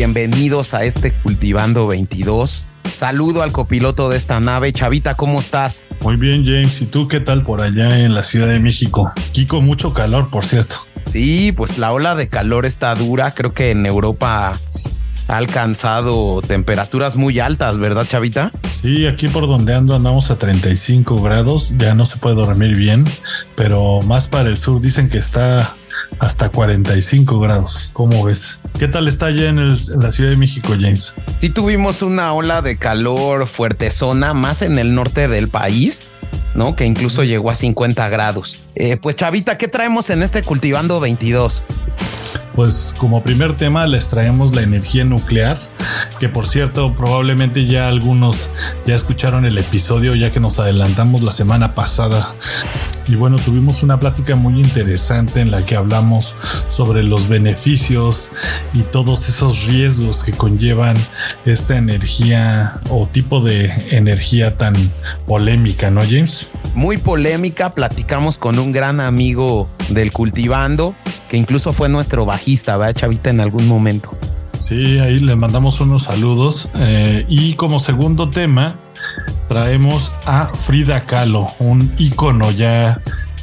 Bienvenidos a este Cultivando 22. Saludo al copiloto de esta nave. Chavita, ¿cómo estás? Muy bien, James. ¿Y tú qué tal por allá en la Ciudad de México? Aquí con mucho calor, por cierto. Sí, pues la ola de calor está dura. Creo que en Europa ha alcanzado temperaturas muy altas, ¿verdad, Chavita? Sí, aquí por donde ando andamos a 35 grados. Ya no se puede dormir bien, pero más para el sur dicen que está hasta 45 grados. ¿Cómo ves? ¿Qué tal está allá en, la Ciudad de México, James? Sí tuvimos una ola de calor fuerte zona, más en el norte del país. ¿no? Que incluso llegó a 50 grados. Eh, pues Chavita, ¿qué traemos en este Cultivando 22? Pues como primer tema les traemos la energía nuclear, que por cierto probablemente ya algunos ya escucharon el episodio ya que nos adelantamos la semana pasada y bueno, tuvimos una plática muy interesante en la que hablamos sobre los beneficios y todos esos riesgos que conllevan esta energía o tipo de energía tan polémica, ¿no, James? Muy polémica, platicamos con un gran amigo del cultivando, que incluso fue nuestro bajista, ¿verdad, Chavita, en algún momento? Sí, ahí le mandamos unos saludos. Eh, y como segundo tema, traemos a Frida Kahlo, un ícono ya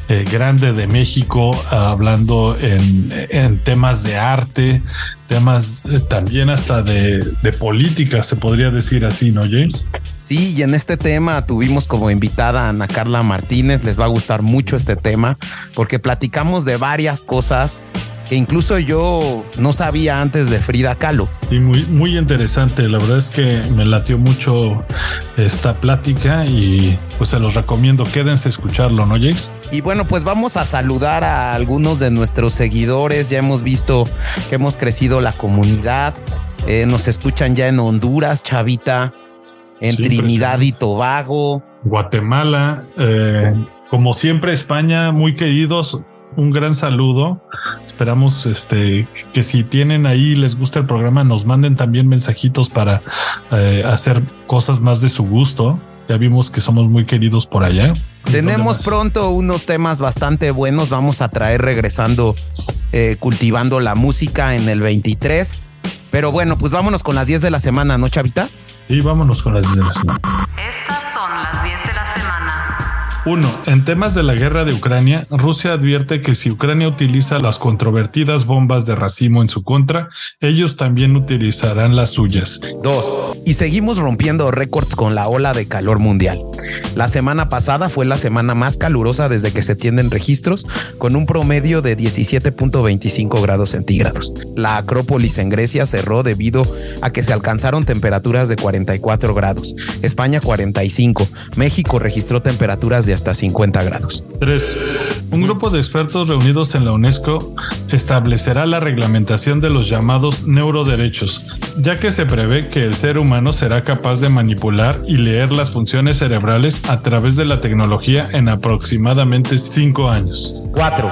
eh, grande de México, hablando en, temas de arte, temas eh, también hasta de, de, política, se podría decir así, ¿no, James? Sí, y en este tema tuvimos como invitada a Ana Carla Martínez, les va a gustar mucho este tema, porque platicamos de varias cosas que incluso yo no sabía antes de Frida Kahlo. Y muy, muy interesante. La verdad es que me latió mucho esta plática y pues se los recomiendo. Quédense a escucharlo, ¿no, James? Y bueno, pues vamos a saludar a algunos de nuestros seguidores. Ya hemos visto que hemos crecido la comunidad. Eh, nos escuchan ya en Honduras, Chavita, en Trinidad y Tobago. Guatemala, eh, como siempre España, muy queridos un gran saludo. Esperamos este, que si tienen ahí, les gusta el programa, nos manden también mensajitos para eh, hacer cosas más de su gusto. Ya vimos que somos muy queridos por allá. Tenemos pronto unos temas bastante buenos. Vamos a traer regresando, eh, cultivando la música en el 23. Pero bueno, pues vámonos con las 10 de la semana, ¿no, Chavita? Sí, vámonos con las 10 de la semana. 1. En temas de la guerra de Ucrania, Rusia advierte que si Ucrania utiliza las controvertidas bombas de racimo en su contra, ellos también utilizarán las suyas. 2. Y seguimos rompiendo récords con la ola de calor mundial. La semana pasada fue la semana más calurosa desde que se tienden registros, con un promedio de 17.25 grados centígrados. La Acrópolis en Grecia cerró debido a que se alcanzaron temperaturas de 44 grados, España 45, México registró temperaturas de hasta 50 grados. 3. Un grupo de expertos reunidos en la UNESCO establecerá la reglamentación de los llamados neuroderechos, ya que se prevé que el ser humano será capaz de manipular y leer las funciones cerebrales a través de la tecnología en aproximadamente 5 años. 4.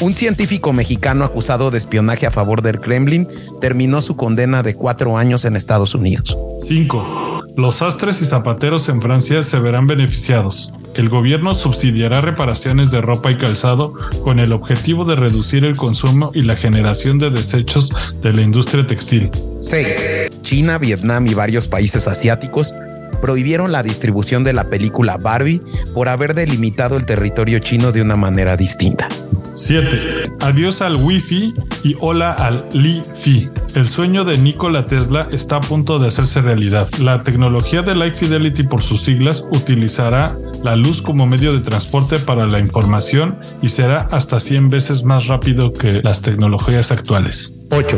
Un científico mexicano acusado de espionaje a favor del Kremlin terminó su condena de 4 años en Estados Unidos. 5. Los sastres y zapateros en Francia se verán beneficiados. El gobierno subsidiará reparaciones de ropa y calzado con el objetivo de reducir el consumo y la generación de desechos de la industria textil. 6. China, Vietnam y varios países asiáticos prohibieron la distribución de la película Barbie por haber delimitado el territorio chino de una manera distinta. 7. Adiós al Wi-Fi y hola al Li-Fi. El sueño de Nikola Tesla está a punto de hacerse realidad. La tecnología de Light Fidelity por sus siglas utilizará la luz como medio de transporte para la información y será hasta 100 veces más rápido que las tecnologías actuales. 8.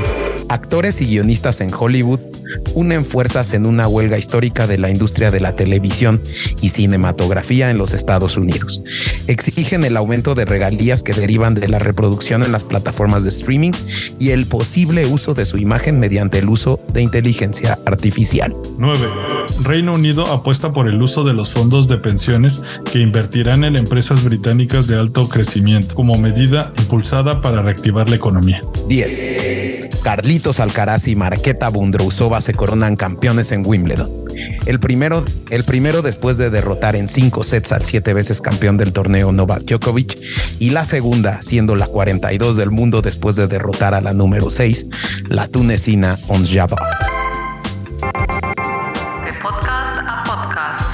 Actores y guionistas en Hollywood unen fuerzas en una huelga histórica de la industria de la televisión y cinematografía en los Estados Unidos. Exigen el aumento de regalías que derivan de la reproducción en las plataformas de streaming y el posible uso de su imagen mediante el uso de inteligencia artificial. 9. Reino Unido apuesta por el uso de los fondos de pensiones que invertirán en empresas británicas de alto crecimiento como medida impulsada para reactivar la economía. 10. Carlitos Alcaraz y Marqueta Bundrousova se coronan campeones en Wimbledon. El primero, el primero después de derrotar en cinco sets al siete veces campeón del torneo Novak Djokovic y la segunda siendo la 42 del mundo después de derrotar a la número 6, la tunecina Ons Jabeur.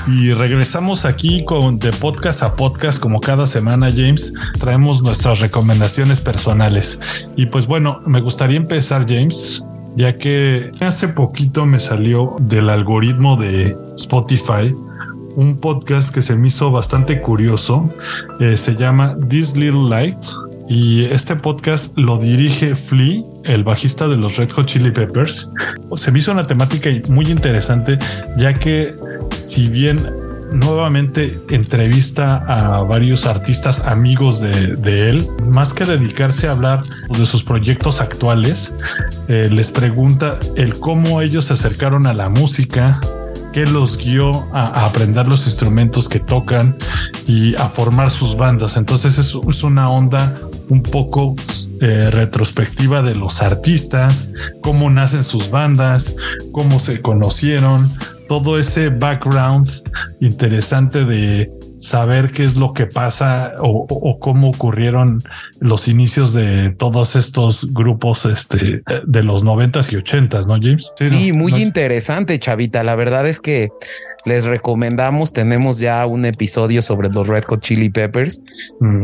Y regresamos aquí con de podcast a podcast como cada semana, James. Traemos nuestras recomendaciones personales. Y pues bueno, me gustaría empezar, James, ya que hace poquito me salió del algoritmo de Spotify un podcast que se me hizo bastante curioso. Eh, se llama This Little Light. Y este podcast lo dirige Flea, el bajista de los Red Hot Chili Peppers. Se me hizo una temática muy interesante, ya que si bien nuevamente entrevista a varios artistas amigos de, él, más que dedicarse a hablar de sus proyectos actuales, eh, les pregunta el cómo ellos se acercaron a la música, qué los guió a, aprender los instrumentos que tocan y a formar sus bandas. Entonces es, una onda un poco eh, retrospectiva de los artistas, cómo nacen sus bandas, cómo se conocieron, todo ese background interesante de saber qué es lo que pasa o, cómo ocurrieron los inicios de todos estos grupos este, de los noventas y ochentas, ¿no, James? Sí, muy interesante, Chavita. La verdad es que les recomendamos, tenemos ya un episodio sobre los Red Hot Chili Peppers,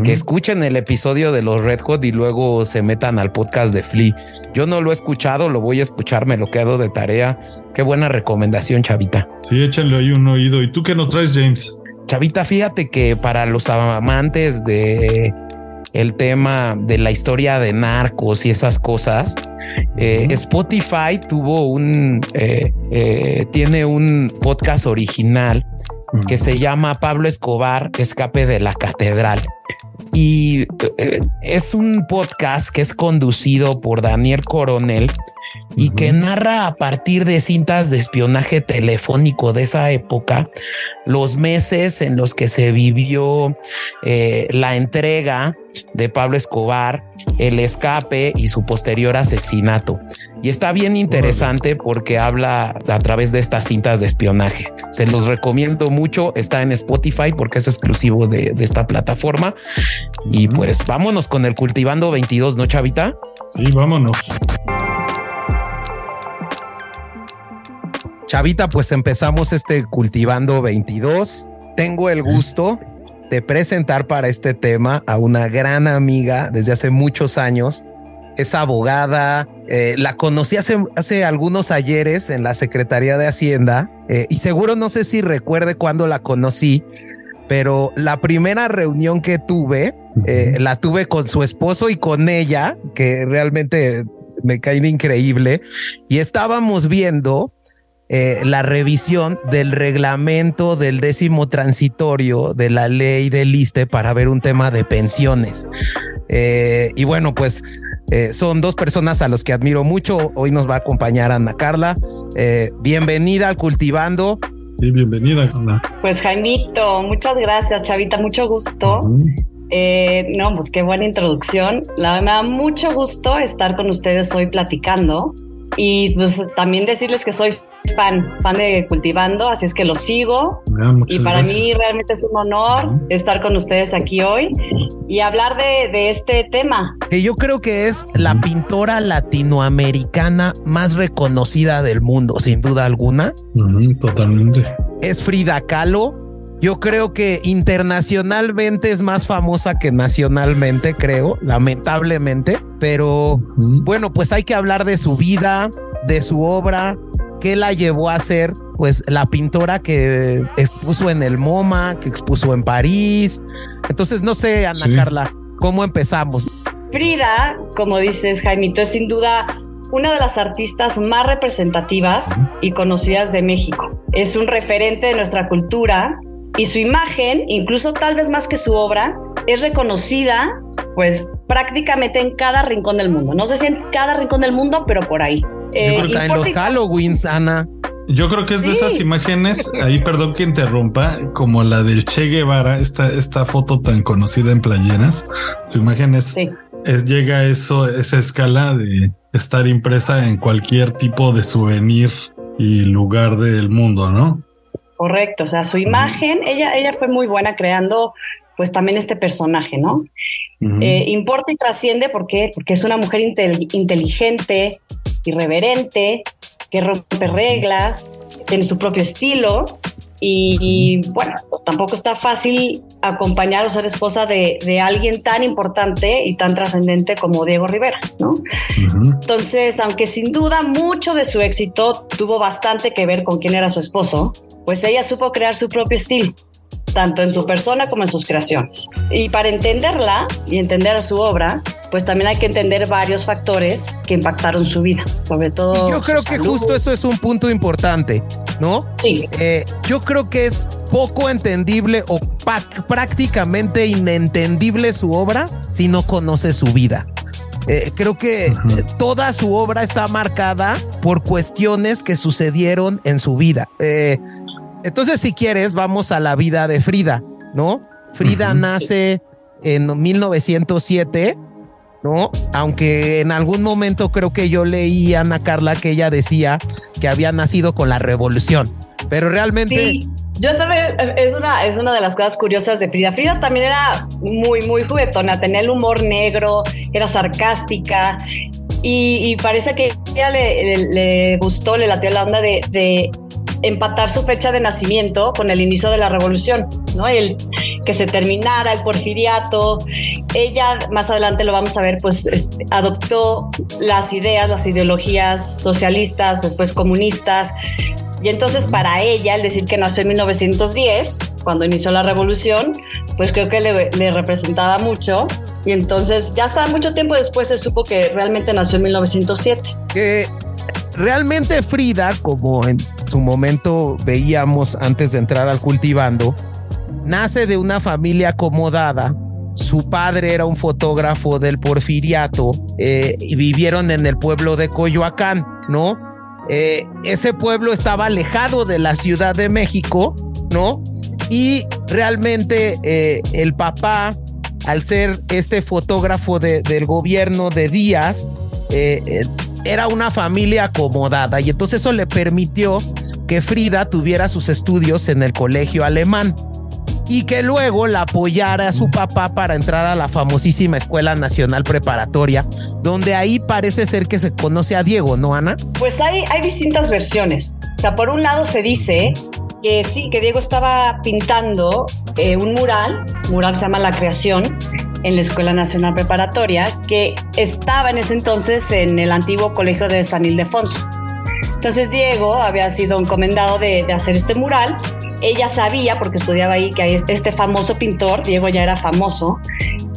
que escuchen el episodio de los Red Hot y luego se metan al podcast de Flea. Yo no lo he escuchado, lo voy a escuchar, me lo quedo de tarea. Qué buena recomendación, Chavita. Sí, échenle ahí un oído. ¿Y tú qué nos traes, James? Chavita, fíjate que para los amantes de el tema de la historia de narcos y esas cosas, eh, Spotify tuvo un, eh, eh, tiene un podcast original que se llama Pablo Escobar, Escape de la Catedral. Y es un podcast que es conducido por Daniel Coronel y que narra a partir de cintas de espionaje telefónico de esa época los meses en los que se vivió eh, la entrega de Pablo Escobar, el escape y su posterior asesinato. Y está bien interesante porque habla a través de estas cintas de espionaje. Se los recomiendo mucho, está en Spotify porque es exclusivo de, de esta plataforma. Y pues vámonos con el Cultivando 22, ¿no, Chavita? Sí, vámonos. Chavita, pues empezamos este cultivando 22. Tengo el gusto de presentar para este tema a una gran amiga desde hace muchos años. Es abogada, eh, la conocí hace, hace, algunos ayeres en la Secretaría de Hacienda eh, y seguro no sé si recuerde cuándo la conocí, pero la primera reunión que tuve, eh, la tuve con su esposo y con ella, que realmente me cae increíble, y estábamos viendo eh, la revisión del reglamento del décimo transitorio de la ley del ISTE para ver un tema de pensiones. Eh, y bueno, pues eh, son dos personas a los que admiro mucho. Hoy nos va a acompañar Ana Carla. bienvenida al Cultivando. Sí, bienvenida, Pues Jaimito, muchas gracias, Chavita, mucho gusto. no, pues qué buena introducción. La verdad, me da mucho gusto estar con ustedes hoy platicando y pues también decirles que soy fan, fan de Cultivando, así es que lo sigo. Ah, y para mí realmente es un honor estar con ustedes aquí hoy y hablar de, este tema. Que yo creo que es la pintora latinoamericana más reconocida del mundo, sin duda alguna. totalmente. Es Frida Kahlo. Yo creo que internacionalmente es más famosa que nacionalmente, creo, lamentablemente. Pero bueno, pues hay que hablar de su vida, de su obra, qué la llevó a ser pues la pintora que expuso en el MoMA, que expuso en París. Entonces, no sé, Ana Carla, ¿cómo empezamos? Frida, como dices, Jaimito, es sin duda una de las artistas más representativas y conocidas de México. Es un referente de nuestra cultura y su imagen, incluso tal vez más que su obra, es reconocida pues prácticamente en cada rincón del mundo. No sé si en cada rincón del mundo, pero por ahí. Eh, en los Halloweens, Ana. Yo creo que es de esas imágenes, ahí perdón que interrumpa, como la del Che Guevara, esta, esta foto tan conocida en playeras. Su imagen es, llega a eso, esa escala de estar impresa en cualquier tipo de souvenir y lugar del mundo, ¿no? Correcto, o sea, su imagen, ella, ella fue muy buena creando pues también este personaje, ¿no? Eh, importa y trasciende porque, porque es una mujer inteligente, irreverente, que rompe reglas, tiene su propio estilo y, bueno, tampoco está fácil acompañar o ser esposa de, de alguien tan importante y tan trascendente como Diego Rivera, ¿no? Entonces, aunque sin duda mucho de su éxito tuvo bastante que ver con quién era su esposo, pues ella supo crear su propio estilo tanto en su persona como en sus creaciones. Y para entenderla y entender su obra, pues también hay que entender varios factores que impactaron su vida, sobre todo. Yo creo que justo eso es un punto importante, ¿no? Sí. Eh, yo creo que es poco entendible o prácticamente inentendible su obra si no conoce su vida. Eh, creo que toda su obra está marcada por cuestiones que sucedieron en su vida. Eh, entonces, si quieres, vamos a la vida de Frida, ¿no? Frida nace en 1907, ¿no? Aunque en algún momento creo que yo leí a Ana Carla que ella decía que había nacido con la revolución, pero realmente... Sí. Yo también, es una, es una de las cosas curiosas de Frida. Frida también era muy, muy juguetona, tenía el humor negro, era sarcástica y, parece que ella le, gustó, le latió la onda de empatar su fecha de nacimiento con el inicio de la revolución, ¿no? El que se terminara el porfiriato. Ella, más adelante lo vamos a ver, pues este, adoptó las ideas, las ideologías socialistas, después comunistas. Y entonces para ella, el decir que nació en 1910, cuando inició la revolución, pues creo que le, le representaba mucho. Y entonces ya hasta mucho tiempo después se supo que realmente nació en 1907. Que realmente Frida, como en su momento veíamos antes de entrar al cultivando, nace de una familia acomodada. Su padre era un fotógrafo del porfiriato eh, y vivieron en el pueblo de Coyoacán, ¿no? Eh, ese pueblo estaba alejado de la Ciudad de México, ¿no? Y realmente eh, el papá, al ser este fotógrafo del gobierno de Díaz, era una familia acomodada y entonces eso le permitió que Frida tuviera sus estudios en el colegio alemán y que luego la apoyara a su papá para entrar a la famosísima Escuela Nacional Preparatoria, donde ahí parece ser que se conoce a Diego, ¿no, Ana? Pues hay, hay distintas versiones. O sea, por un lado se dice que sí, que Diego estaba pintando eh, un mural, mural se llama La Creación, en la Escuela Nacional Preparatoria, que estaba en ese entonces en el antiguo colegio de San Ildefonso. Entonces Diego había sido encomendado de, hacer este mural. Ella sabía, porque estudiaba ahí, que este famoso pintor, Diego ya era famoso,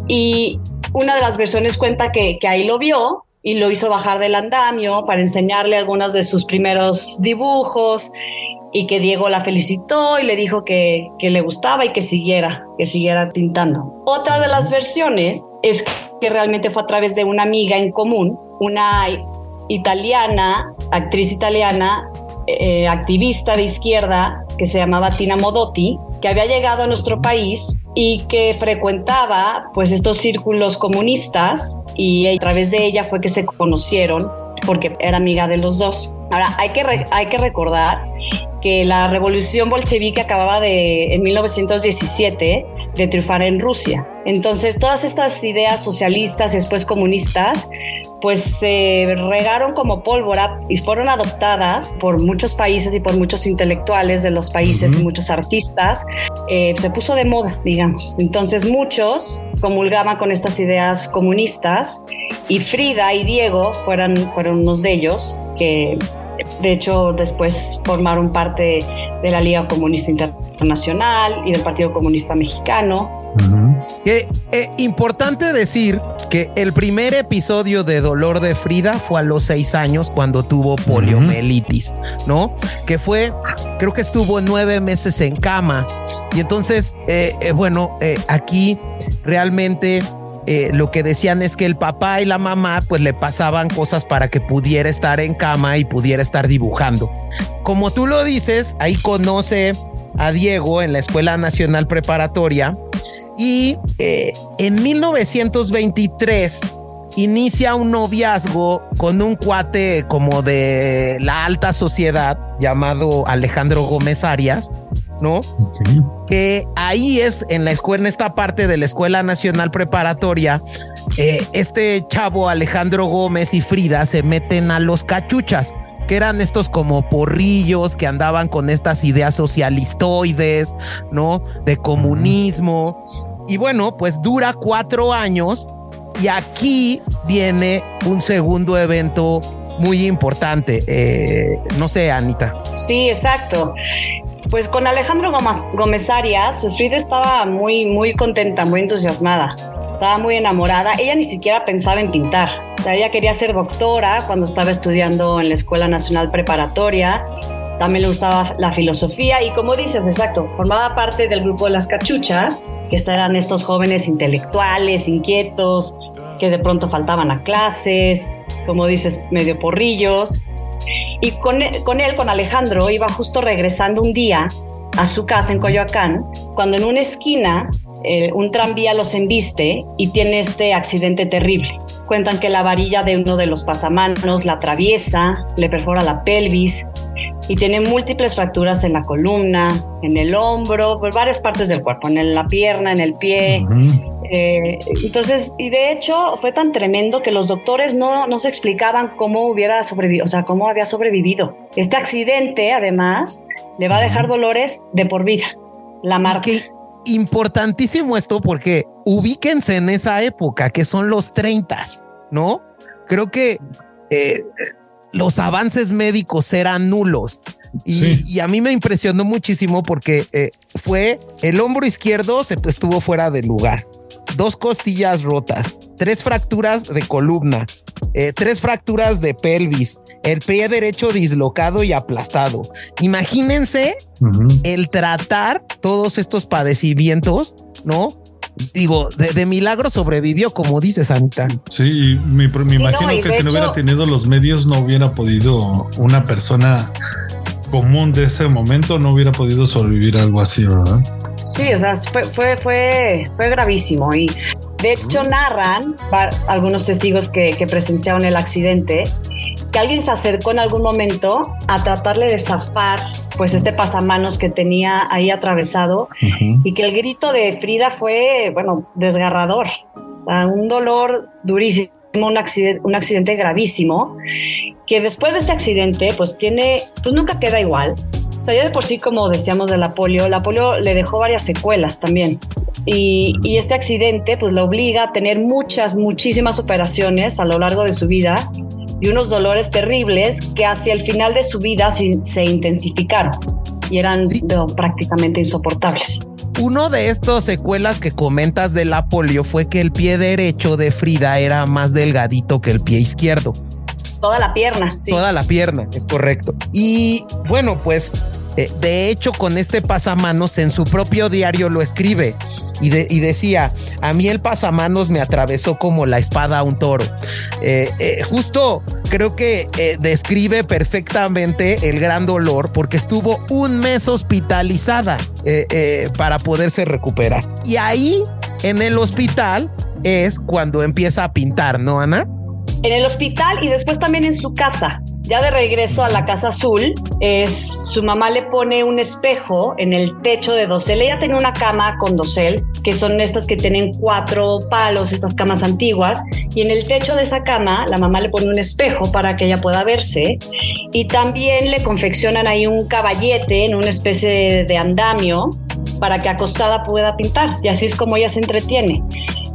y una de las versiones cuenta que, que ahí lo vio y lo hizo bajar del andamio para enseñarle algunos de sus primeros dibujos y que Diego la felicitó y le dijo que, que, le gustaba y que siguiera, que siguiera pintando. Otra de las versiones es que realmente fue a través de una amiga en común, una italiana, actriz italiana, eh, activista de izquierda que se llamaba Tina Modotti, que había llegado a nuestro país y que frecuentaba pues estos círculos comunistas y a través de ella fue que se conocieron porque era amiga de los dos. Ahora, hay que, hay que recordar que la revolución bolchevique acababa de, en 1917 de triunfar en Rusia. Entonces, todas estas ideas socialistas y después comunistas, pues se regaron como pólvora y fueron adoptadas por muchos países y por muchos intelectuales de los países y muchos artistas. Eh, se puso de moda, digamos. Entonces, muchos comulgaban con estas ideas comunistas y Frida y Diego fueron, fueron unos de ellos que de hecho, después formaron parte de la Liga Comunista Internacional y del Partido Comunista Mexicano. Es eh, importante decir que el primer episodio de Dolor de Frida fue a los seis años cuando tuvo poliomielitis, ¿no? Que fue, creo que estuvo nueve meses en cama. Y entonces, eh, eh, bueno, aquí realmente eh, lo que decían es que el papá y la mamá pues le pasaban cosas para que pudiera estar en cama y pudiera estar dibujando. Como tú lo dices, ahí conoce a Diego en la Escuela Nacional Preparatoria y eh, en 1923 inicia un noviazgo con un cuate como de la alta sociedad llamado Alejandro Gómez Arias, ¿no? Que ahí es en la escuela, en esta parte de la Escuela Nacional Preparatoria, eh, este chavo Alejandro Gómez y Frida se meten a los cachuchas que eran estos como porrillos que andaban con estas ideas socialistoides, ¿no? De comunismo. Y bueno, pues dura cuatro años y aquí viene un segundo evento muy importante. Eh, no sé, Anita. Sí, exacto. Pues con Alejandro Gómez, Arias, pues Frida estaba muy, muy contenta, muy entusiasmada. Estaba muy enamorada. Ella ni siquiera pensaba en pintar. ella quería ser doctora cuando estaba estudiando en la Escuela Nacional Preparatoria. También le gustaba la filosofía y como dices, exacto, formaba parte del grupo de las cachuchas, que eran estos jóvenes intelectuales, inquietos, que de pronto faltaban a clases, como dices, medio porrillos. Y con, con él, con Alejandro, iba justo regresando un día a su casa en Coyoacán, cuando en una esquina eh, un tranvía los embiste y tiene este accidente terrible. Cuentan que la varilla de uno de los pasamanos la atraviesa, le perfora la pelvis y tiene múltiples fracturas en la columna, en el hombro, por varias partes del cuerpo, en la pierna, en el pie. Eh, entonces, y de hecho fue tan tremendo que los doctores no, no se explicaban cómo hubiera sobrevivido, o sea, cómo había sobrevivido. Este accidente, además, le va a dejar dolores de por vida. La marca. Importantísimo esto porque ubíquense en esa época que son los 30, ¿no? Creo que eh, los avances médicos eran nulos. Y, a mí me impresionó muchísimo porque eh, fue el hombro izquierdo se estuvo fuera de lugar dos costillas rotas, tres fracturas de columna, eh, tres fracturas de pelvis, el pie derecho dislocado y aplastado. Imagínense el tratar todos estos padecimientos, ¿no? Digo, de, milagro sobrevivió, como dices, Anita. Sí, me, imagino que si no hubiera tenido los medios, no hubiera podido una persona común de ese momento, no hubiera podido sobrevivir algo así, ¿verdad? Sí, o sea, fue, fue, fue, fue gravísimo. Y de hecho narran algunos testigos que, presenciaron el accidente que alguien se acercó en algún momento a tratarle de zafar pues este pasamanos que tenía ahí atravesado y que el grito de Frida fue, bueno, desgarrador, un dolor durísimo, un accidente, un accidente gravísimo, que después de este accidente pues tiene, pues nunca queda igual, o sea, ya de por sí, como decíamos de la polio, la polio le dejó varias secuelas también. Y, este accidente pues le obliga a tener muchas, muchísimas operaciones a lo largo de su vida y unos dolores terribles que hacia el final de su vida se, intensificaron y eran prácticamente insoportables. Uno de estos secuelas que comentas de la polio fue que el pie derecho de Frida era más delgadito que el pie izquierdo. Toda la pierna. Toda la pierna, es correcto. Y bueno, pues eh, de hecho con este pasamanos en su propio diario lo escribe y, decía, a mí el pasamanos me atravesó como la espada a un toro. Eh, eh, justo creo que describe perfectamente el gran dolor porque estuvo un mes hospitalizada para poderse recuperar. Y ahí en el hospital es cuando empieza a pintar, ¿no, Ana? En el hospital y después también en su casa. Ya de regreso a la casa azul, es, su mamá le pone un espejo en el techo de dosel. Ella tenía una cama con dosel, que son estas que tienen cuatro palos, estas camas antiguas, y en el techo de esa cama la mamá le pone un espejo para que ella pueda verse, y también le confeccionan ahí un caballete en una especie de andamio para que acostada pueda pintar, y así es como ella se entretiene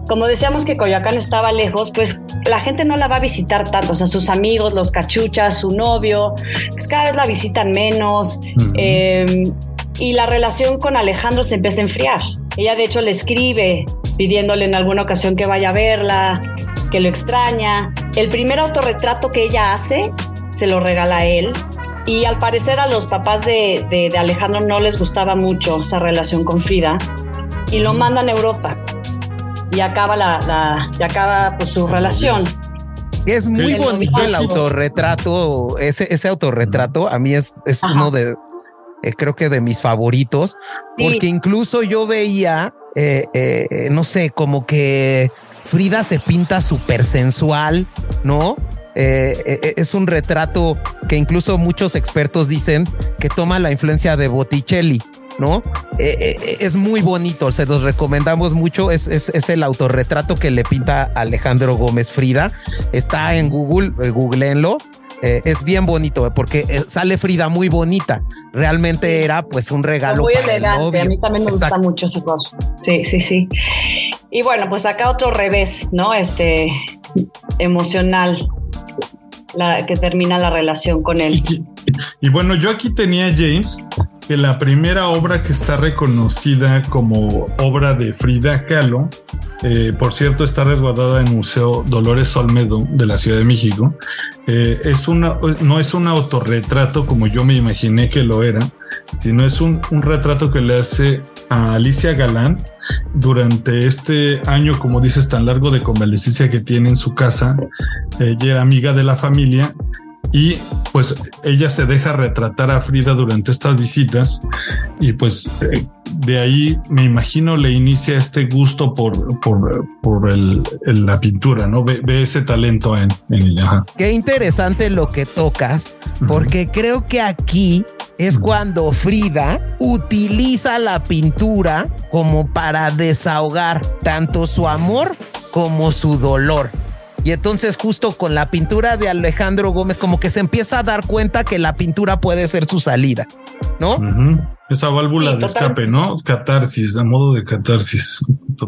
como decíamos que Coyoacán estaba lejos, pues la gente no la va a visitar tanto, o sea, sus amigos, los cachuchas, su novio, pues cada vez la visitan menos. Em, y la relación con Alejandro se empieza a enfriar. Ella de hecho le escribe pidiéndole en alguna ocasión que vaya a verla, que lo extraña. El primer autorretrato que ella hace se lo regala a él. Y al parecer a los papás de, de Alejandro no les gustaba mucho esa relación con Frida y lo mandan a Europa y acaba la, y acaba pues, su relación. Es muy bonito el autorretrato, ese, ese autorretrato a mí es, es uno de, eh, creo que de mis favoritos, porque incluso yo veía, eh, eh, no sé, como que Frida se pinta súper sensual, ¿no? Es un retrato que incluso muchos expertos dicen que toma la influencia de Botticelli, ¿no? Eh, es muy bonito, se los recomendamos mucho, es, es, el autorretrato que le pinta Alejandro Gómez Frida, está en Google, googleenlo. es bien bonito porque sale Frida muy bonita. Realmente era pues un regalo. Muy elegante. A mí también me gusta mucho ese cosa. Sí, sí, sí. Y bueno, pues acá otro revés, ¿no? Este emocional la, que termina la relación con él. Y, bueno, yo aquí tenía James, que la primera obra que está reconocida como obra de Frida Kahlo, eh, por cierto, está resguardada en Museo Dolores Olmedo de la Ciudad de México. Eh, es una, no es un autorretrato como yo me imaginé que lo era, sino es un, un retrato que le hace a Alicia Galán durante este año, como dices, tan largo de convalecencia que tiene en su casa. Ella era amiga de la familia y pues ella se deja retratar a Frida durante estas visitas y pues eh, de ahí me imagino le inicia este gusto por, por, por el, la pintura, ¿no? Ve, ese talento en, ella. Qué interesante lo que tocas, porque creo que aquí es cuando Frida utiliza la pintura como para desahogar tanto su amor como su dolor. Y entonces justo con la pintura de Alejandro Gómez como que se empieza a dar cuenta que la pintura puede ser su salida, ¿no? Esa válvula de escape, ¿no? Catarsis, a modo de catarsis.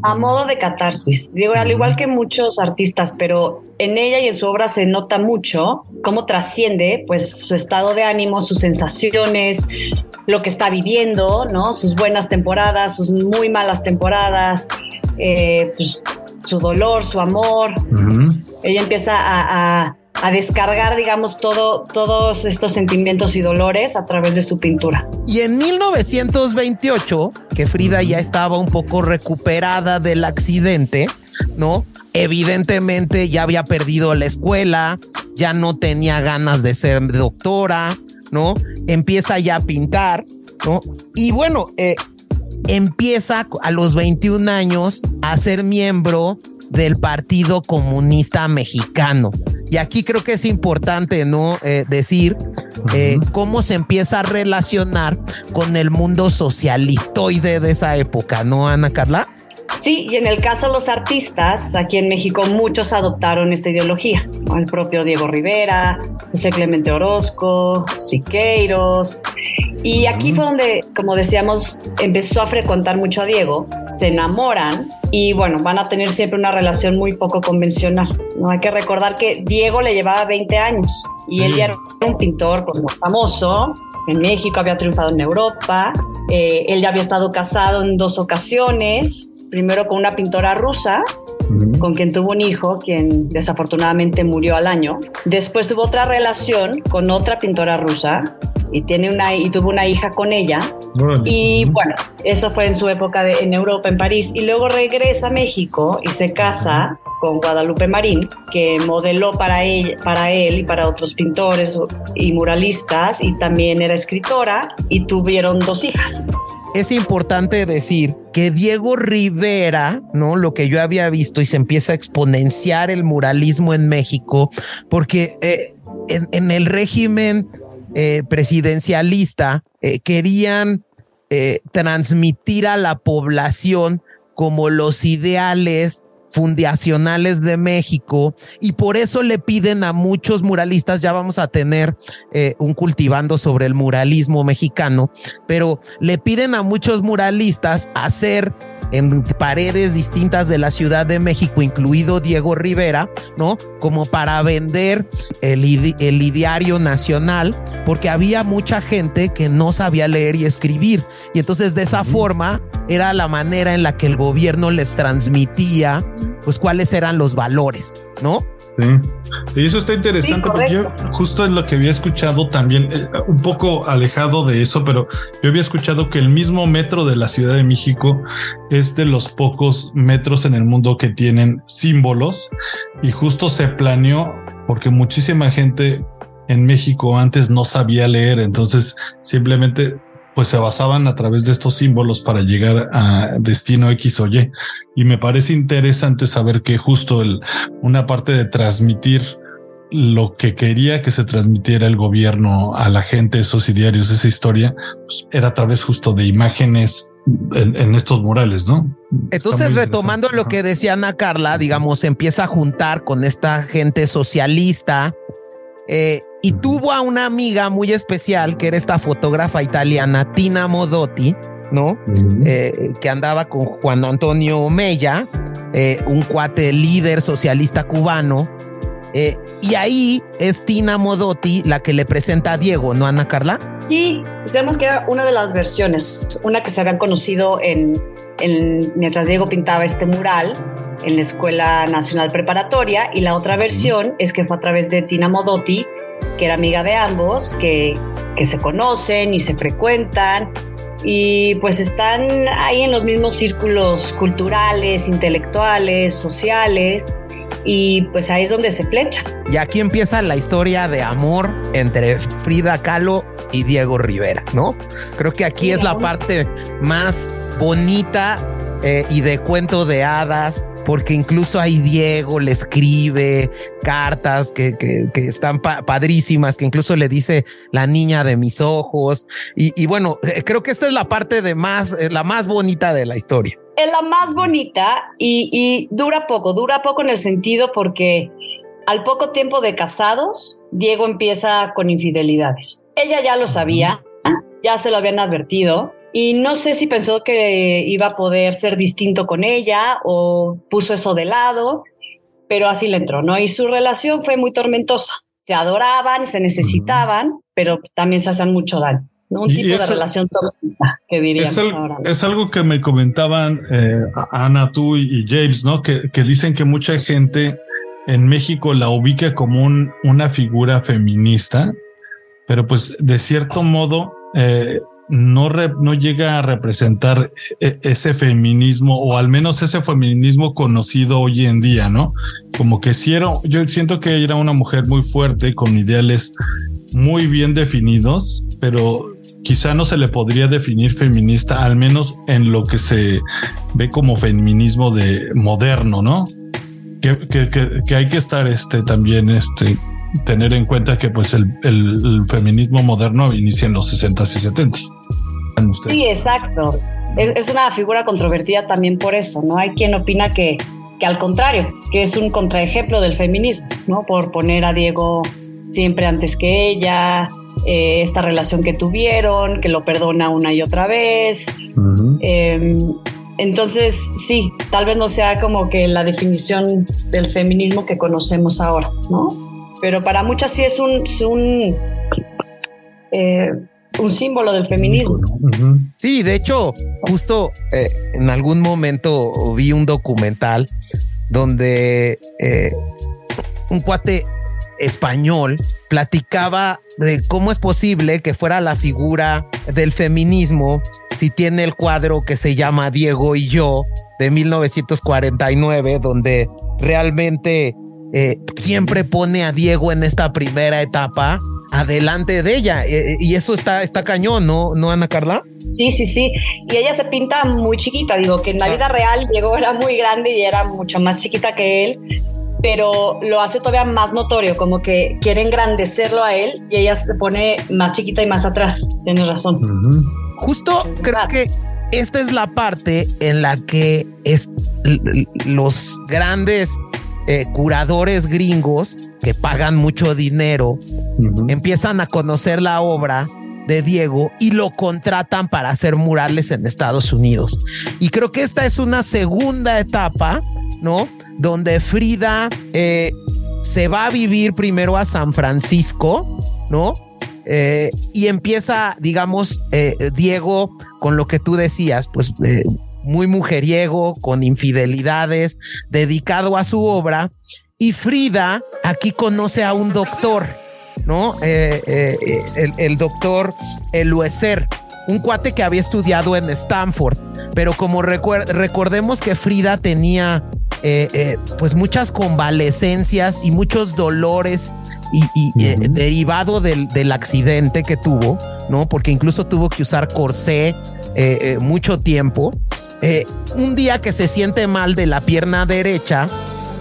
A modo de catarsis. Digo, al igual que muchos artistas, pero en ella y en su obra se nota mucho cómo trasciende pues su estado de ánimo, sus sensaciones, lo que está viviendo, ¿no? Sus buenas temporadas, sus muy malas temporadas, eh, pues su dolor, su amor. Ella empieza a, descargar, digamos, todo, todos estos sentimientos y dolores a través de su pintura. Y en 1928, que Frida ya estaba un poco recuperada del accidente, ¿no? Evidentemente ya había perdido la escuela, ya no tenía ganas de ser doctora, ¿no? Empieza ya a pintar, ¿no? Y bueno, eh, empieza a los 21 años a ser miembro del Partido Comunista Mexicano. Y aquí creo que es importante, ¿no? Eh, decir eh, cómo se empieza a relacionar con el mundo socialistoide de esa época, ¿no, Ana Carla? Sí, y en el caso de los artistas, aquí en México muchos adoptaron esta ideología. El propio Diego Rivera, José Clemente Orozco, Siqueiros. Y aquí fue donde, como decíamos, empezó a frecuentar mucho a Diego, se enamoran y bueno, van a tener siempre una relación muy poco convencional. No hay que recordar que Diego le llevaba 20 años y él ya era un pintor como famoso, en México, había triunfado en Europa, eh, él ya había estado casado en dos ocasiones, primero con una pintora rusa, con quien tuvo un hijo, quien desafortunadamente murió al año. Después tuvo otra relación con otra pintora rusa y, tiene una, y tuvo una hija con ella. Y bueno, eso fue en su época de, en Europa, en París. Y luego regresa a México y se casa con Guadalupe Marín, que modeló para él, para él y para otros pintores y muralistas, y también era escritora, y tuvieron dos hijas es importante decir que Diego Rivera, ¿no? Lo que yo había visto y se empieza a exponenciar el muralismo en México, porque eh, en, el régimen eh, presidencialista eh, querían transmitir a la población como los ideales fundacionales de México y por eso le piden a muchos muralistas, ya vamos a tener eh, un cultivando sobre el muralismo mexicano, pero le piden a muchos muralistas hacer en paredes distintas de la Ciudad de México, incluido Diego Rivera, ¿no? Como para vender el, el ideario nacional, porque había mucha gente que no sabía leer y escribir. Y entonces de esa forma era la manera en la que el gobierno les transmitía, pues cuáles eran los valores, ¿no? Sí. Y eso está interesante porque yo justo es lo que había escuchado también, eh, un poco alejado de eso, pero yo había escuchado que el mismo metro de la Ciudad de México es de los pocos metros en el mundo que tienen símbolos. Y justo se planeó porque muchísima gente en México antes no sabía leer, entonces simplemente pues se basaban a través de estos símbolos para llegar a destino X o Y. Y me parece interesante saber que justo el, una parte de transmitir lo que quería que se transmitiera el gobierno a la gente, esos diarios, esa historia, pues era a través justo de imágenes en, estos murales, ¿no? Entonces, retomando lo que decía Ana Carla, digamos, empieza a juntar con esta gente socialista eh, y tuvo a una amiga muy especial que era esta fotógrafa italiana, Tina Modotti, ¿no? Eh, que andaba con Juan Antonio Mella, eh, un cuate líder socialista cubano. y ahí es Tina Modotti la que le presenta a Diego, ¿no, Ana Carla? Sí, digamos que era una de las versiones, una que se habían conocido en, mientras Diego pintaba este mural en la Escuela Nacional Preparatoria y la otra versión es que fue a través de Tina Modotti, que era amiga de ambos, que, que se conocen y se frecuentan y pues están ahí en los mismos círculos culturales, intelectuales, sociales y pues ahí es donde se flecha. Y aquí empieza la historia de amor entre Frida Kahlo y Diego Rivera, ¿no? Creo que aquí es la parte más bonita eh, y de cuento de hadas porque incluso ahí Diego le escribe cartas que, están padrísimas, que incluso le dice la niña de mis ojos. Y, bueno, eh, creo que esta es la parte de más, eh, la más bonita de la historia. Es la más bonita y, y dura poco, dura poco en el sentido porque al poco tiempo de casados, Diego empieza con infidelidades. Ella ya lo sabía, ya se lo habían advertido, y no sé si pensó que iba a poder ser distinto con ella o puso eso de lado, pero así le entró, ¿no? Y su relación fue muy tormentosa. Se adoraban, se necesitaban, pero también se hacen mucho daño. ¿no? Un tipo de relación tóxica, que diríamos es, ahora, es algo que me comentaban eh, Ana, tú y, James, ¿no? Que, que, dicen que mucha gente en México la ubica como un, una figura feminista, pero pues de cierto modo eh, no, no llega a representar e, ese feminismo o al menos ese feminismo conocido hoy en día, ¿no? Como que si era, yo siento que era una mujer muy fuerte con ideales muy bien definidos, pero quizá no se le podría definir feminista, al menos en lo que se ve como feminismo de moderno, ¿no? Que, que hay que estar este también este tener en cuenta que pues el, feminismo moderno inicia en los 60s y 70s. Sí, exacto. Es, una figura controvertida también por eso, ¿no? Hay quien opina que, que al contrario, que es un contraejemplo del feminismo, ¿no? Por poner a Diego siempre antes que ella, eh, esta relación que tuvieron, que lo perdona una y otra vez. Em, entonces, sí, tal vez no sea como que la definición del feminismo que conocemos ahora, ¿no? Pero para muchas sí es un, un, eh, un símbolo del feminismo. Sí, de hecho, justo eh, en algún momento vi un documental donde eh, un cuate español platicaba de cómo es posible que fuera la figura del feminismo si tiene el cuadro que se llama Diego y yo de 1949, donde realmente eh, siempre pone a Diego en esta primera etapa adelante de ella. Eh, eh, y eso está, está cañón, ¿no? ¿No, Ana Carla? Sí, sí, sí. Y ella se pinta muy chiquita. Digo que en la ah. vida real Diego era muy grande y era mucho más chiquita que él, pero lo hace todavía más notorio, como que quiere engrandecerlo a él y ella se pone más chiquita y más atrás. Tienes razón. Justo creo que esta es la parte en la que es los grandes eh, curadores gringos que pagan mucho dinero empiezan a conocer la obra de Diego y lo contratan para hacer murales en Estados Unidos. Y creo que esta es una segunda etapa, ¿no? Donde Frida eh, se va a vivir primero a San Francisco, ¿no? Eh, y empieza, digamos, Diego, con lo que tú decías, pues muy mujeriego, con infidelidades, dedicado a su obra. Y Frida aquí conoce a un doctor, ¿no? Eh, eh, el, el, doctor Eluecer, un cuate que había estudiado en Stanford, pero como recordemos que Frida tenía eh, pues muchas convalecencias y muchos dolores y, derivado del, del accidente que tuvo, ¿no? Porque incluso tuvo que usar corsé eh, eh, mucho tiempo. Eh, un día que se siente mal de la pierna derecha,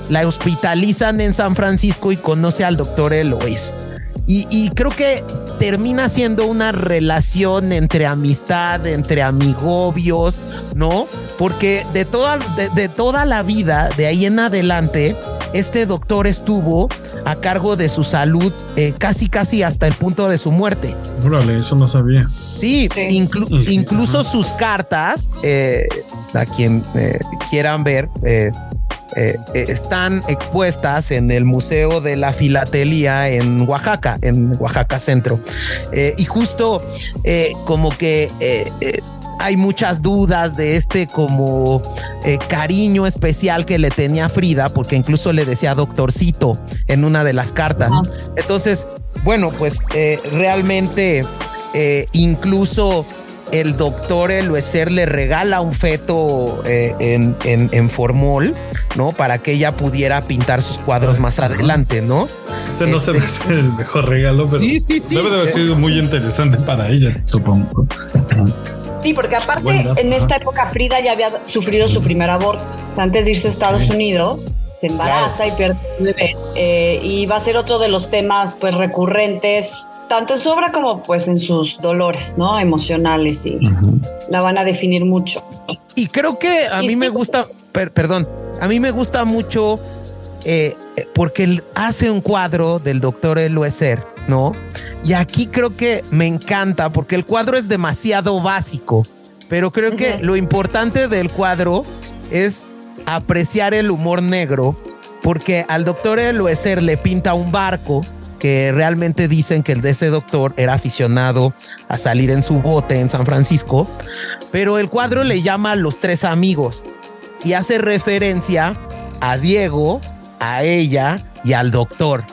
la hospitalizan en San Francisco y conoce al doctor Elois. Y, creo que termina siendo una relación entre amistad, entre amigobios, ¿no? Porque de toda, de, toda la vida, de ahí en adelante, este doctor estuvo a cargo de su salud eh, casi, casi hasta el punto de su muerte. Órale, eso no sabía. Sí, incluso sus cartas, eh, a quien eh, quieran ver, eh, eh, están expuestas en el Museo de la Filatelía en Oaxaca, en Oaxaca Centro. Eh, y justo como que hay muchas dudas de este como cariño especial que le tenía Frida, porque incluso le decía doctorcito en una de las cartas. Entonces, bueno, pues realmente incluso el doctor Eluecer le regala un feto en, en, formol ¿no? Para que ella pudiera pintar sus cuadros más adelante, ¿no? Ese no se me este, hace el mejor regalo, pero sí, sí, sí. debe de haber sido muy interesante para ella, supongo. Sí, porque aparte en esta época Frida ya había sufrido su primer aborto. Antes de irse a Estados Unidos, se embaraza y pierde su bebé. Eh, y va a ser otro de los temas pues recurrentes tanto en su obra como pues en sus dolores, ¿no? Emocionales y la van a definir mucho. Y creo que a mí me gusta, perdón, a mí me gusta mucho eh, porque él hace un cuadro del doctor Eloeser, ¿no? Y aquí creo que me encanta porque el cuadro es demasiado básico, pero creo que lo importante del cuadro es apreciar el humor negro, porque al doctor Eloeser le pinta un barco que realmente dicen que el de ese doctor era aficionado a salir en su bote en San Francisco, pero el cuadro le llama Los Tres Amigos y hace referencia a Diego, a ella y al doctor.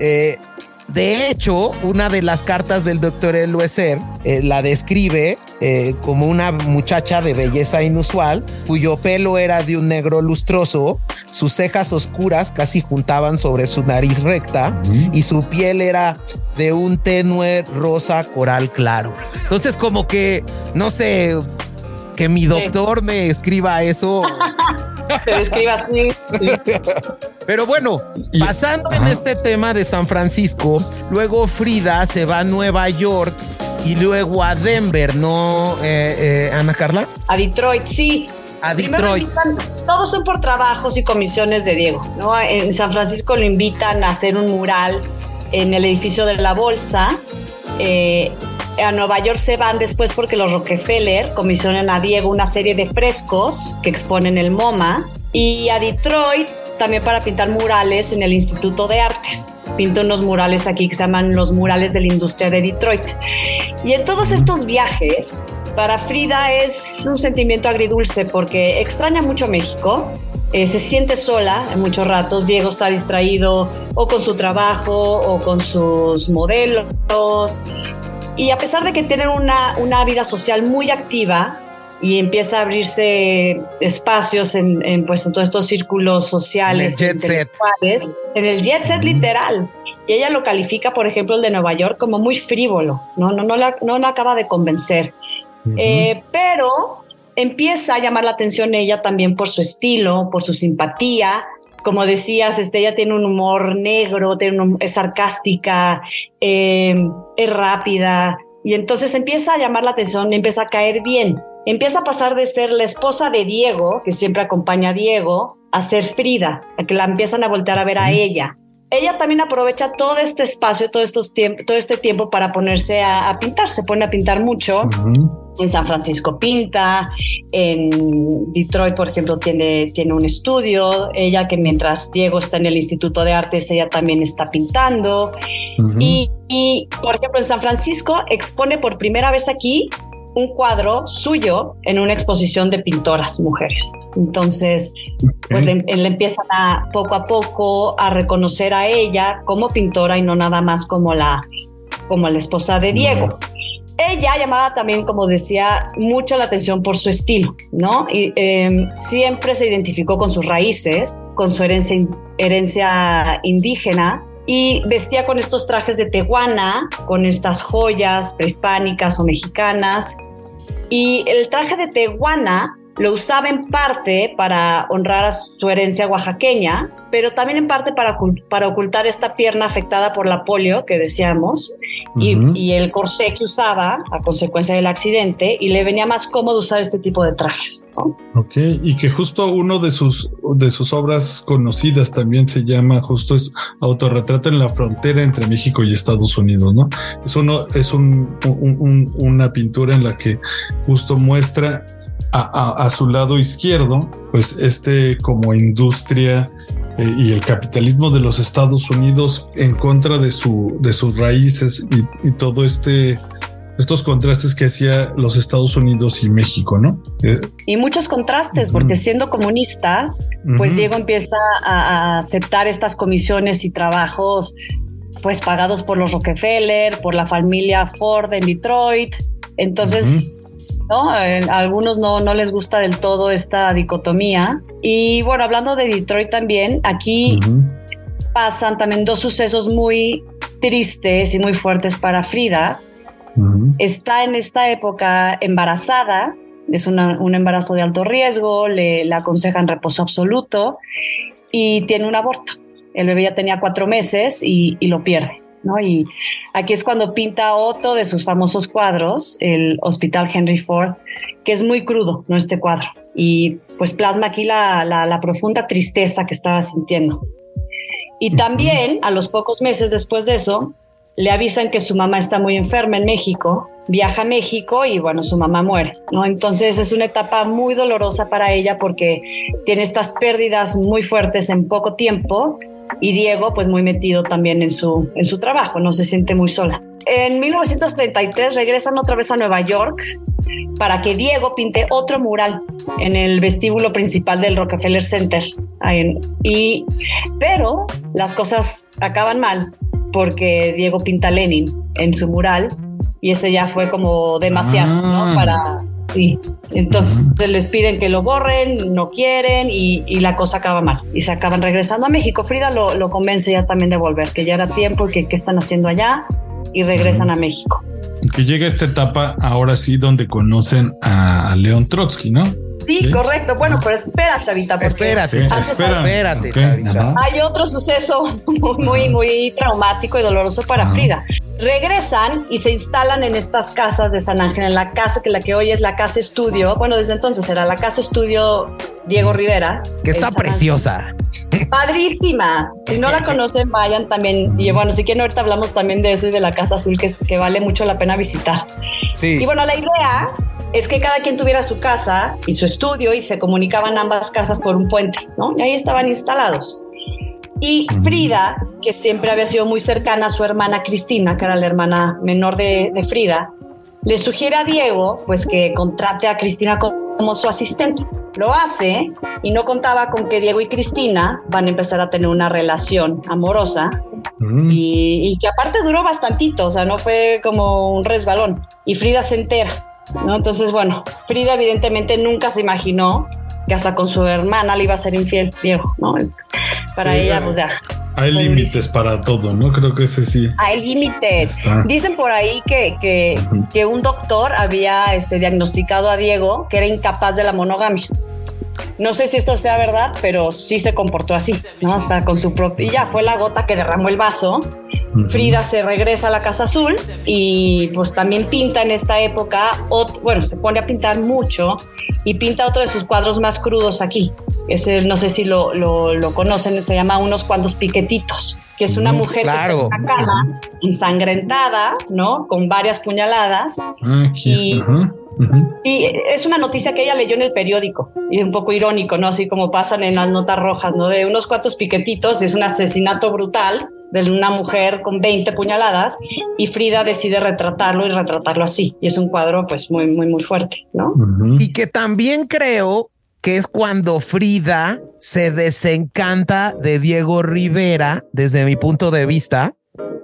Eh, de hecho, una de las cartas del doctor Elueser eh, la describe eh, como una muchacha de belleza inusual, cuyo pelo era de un negro lustroso, sus cejas oscuras casi juntaban sobre su nariz recta y su piel era de un tenue rosa coral claro. Entonces, como que, no sé, que mi doctor me escriba eso. Se escriba así. Pero bueno, pasando en este tema de San Francisco, luego Frida se va a Nueva York y luego a Denver, ¿no, eh, eh, Ana Carla? A Detroit, sí. A Detroit. todos son por trabajos y comisiones de Diego, ¿no? En San Francisco lo invitan a hacer un mural en el edificio de la Bolsa. Eh, a Nueva York se van después porque los Rockefeller comisionan a Diego una serie de frescos que exponen el MoMA y a Detroit también para pintar murales en el Instituto de Artes. Pinta unos murales aquí que se llaman los murales de la industria de Detroit. Y en todos estos viajes, para Frida es un sentimiento agridulce porque extraña mucho México, eh, se siente sola en muchos ratos. Diego está distraído o con su trabajo o con sus modelos. Y a pesar de que tienen una, una vida social muy activa y empieza a abrirse espacios en, pues, en todos estos círculos sociales. En el jet set. En el jet set literal. Y ella lo califica, por ejemplo, el de Nueva York como muy frívolo, no, no, no, la, no la acaba de convencer. Eh, pero empieza a llamar la atención ella también por su estilo, por su simpatía, como decías, este, ella tiene un humor negro, tiene es sarcástica, em, es rápida, y entonces empieza a llamar la atención, empieza a caer bien. Empieza a pasar de ser la esposa de Diego, que siempre acompaña a Diego, a ser Frida, a que la empiezan a voltear a ver a ella. Ella también aprovecha todo este espacio, todo, estos todo este tiempo para ponerse a, pintar, se pone a pintar mucho en San Francisco pinta, en Detroit, por ejemplo, tiene, tiene un estudio, ella que mientras Diego está en el Instituto de Artes, ella también está pintando. y, y, por ejemplo, en San Francisco expone por primera vez aquí un cuadro suyo en una exposición de pintoras mujeres. Entonces, pues le, le, empiezan a poco a poco a reconocer a ella como pintora y no nada más como la, como la esposa de Diego. Ella llamaba también, como decía, mucho la atención por su estilo, ¿no? Y em, siempre se identificó con sus raíces, con su herencia, indígena, y vestía con estos trajes de tehuana, con estas joyas prehispánicas o mexicanas. Y el traje de tehuana lo usaba en parte para honrar a su herencia oaxaqueña, pero también en parte para, para ocultar esta pierna afectada por la polio que decíamos y, el corsé que usaba a consecuencia del accidente y le venía más cómodo usar este tipo de trajes. Ok, y que justo uno de sus, de sus obras conocidas también se llama justo es Autorretrato en la frontera entre México y Estados Unidos, ¿no? Es, uno, es un, una pintura en la que justo muestra a, su lado izquierdo, pues este como industria eh, y el capitalismo de los Estados Unidos en contra de, su, de sus raíces y, todo este estos contrastes que hacía los Estados Unidos y México, ¿no? Eh, y muchos contrastes, porque siendo comunistas, pues Diego empieza a, aceptar estas comisiones y trabajos, pues pagados por los Rockefeller, por la familia Ford en Detroit. Entonces, ¿no? A algunos no, no les gusta del todo esta dicotomía. Y bueno, hablando de Detroit también, aquí pasan también dos sucesos muy tristes y muy fuertes para Frida. Está en esta época embarazada, es un embarazo de alto riesgo, le, le aconsejan reposo absoluto y tiene un aborto. El bebé ya tenía cuatro meses y lo pierde. Y aquí es cuando pinta otro de sus famosos cuadros, el Hospital Henry Ford, que es muy crudo, ¿no? Este cuadro. Y pues plasma aquí la, la, profunda tristeza que estaba sintiendo. Y también, a los pocos meses después de eso, le avisan que su mamá está muy enferma en México, viaja a México y bueno, su mamá muere, ¿no? Entonces es una etapa muy dolorosa para ella porque tiene estas pérdidas muy fuertes en poco tiempo y Diego pues muy metido también en su, en su trabajo, no se siente muy sola. En 1933 regresan otra vez a Nueva York para que Diego pinte otro mural en el vestíbulo principal del Rockefeller Center. Y, pero las cosas acaban mal porque Diego pinta Lenin en su mural y ese ya fue como demasiado, ¿no? Ah. Para, Sí, entonces les piden que lo borren, no quieren y, la cosa acaba mal y se acaban regresando a México. Frida lo, convence ya también de volver, que ya era tiempo y que qué están haciendo allá y regresan a México. Que llega esta etapa ahora sí donde conocen a León Trotsky, ¿no? Sí, correcto. Bueno, pero espera, Chavita. Porque espérate, espérate, Chavita. Hay otro suceso muy, muy traumático y doloroso para Frida. Regresan y se instalan en estas casas de San Ángel, en la casa que la que hoy es la casa estudio. Bueno, desde entonces era la casa estudio Diego Rivera. Que está preciosa. Padrísima. Si no la conocen, vayan también. Y bueno, si quieren, ahorita hablamos también de eso y de la casa azul, que, que vale mucho la pena visitar. Sí. Y bueno, la idea es que cada quien tuviera su casa y su estudio y se comunicaban ambas casas por un puente, ¿no? Y ahí estaban instalados. Y Frida, que siempre había sido muy cercana a su hermana Cristina, que era la hermana menor de, Frida, le sugiere a Diego pues que contrate a Cristina como su asistente. Lo hace y no contaba con que Diego y Cristina van a empezar a tener una relación amorosa y, y, que aparte duró bastantito, o sea, no fue como un resbalón. Y Frida se entera ¿no? Entonces, bueno, Frida evidentemente nunca se imaginó que hasta con su hermana le iba a ser infiel, Diego, ¿no? Para ella, pues ya. Hay límites para todo, ¿no? Creo que ese sí. Hay límites. Dicen por ahí que, que, que, un doctor había este, diagnosticado a Diego que era incapaz de la monogamia. No sé si esto sea verdad, pero sí se comportó así, ¿no? Hasta con su propia. Y ya fue la gota que derramó el vaso. Frida se regresa a la Casa Azul y pues también pinta en esta época, bueno, se pone a pintar mucho y pinta otro de sus cuadros más crudos aquí. Es el, no sé si lo, lo, conocen, se llama Unos cuantos piquetitos, que es una mujer que está en la cama, ensangrentada, ¿no? Con varias puñaladas. Ah, y, y es una noticia que ella leyó en el periódico y es un poco irónico, ¿no? Así como pasan en las notas rojas, ¿no? De unos cuantos piquetitos, es un asesinato brutal de una mujer con 20 puñaladas y Frida decide retratarlo y retratarlo así. Y es un cuadro pues muy, muy, muy fuerte, ¿no? Y que también creo que es cuando Frida se desencanta de Diego Rivera, desde mi punto de vista,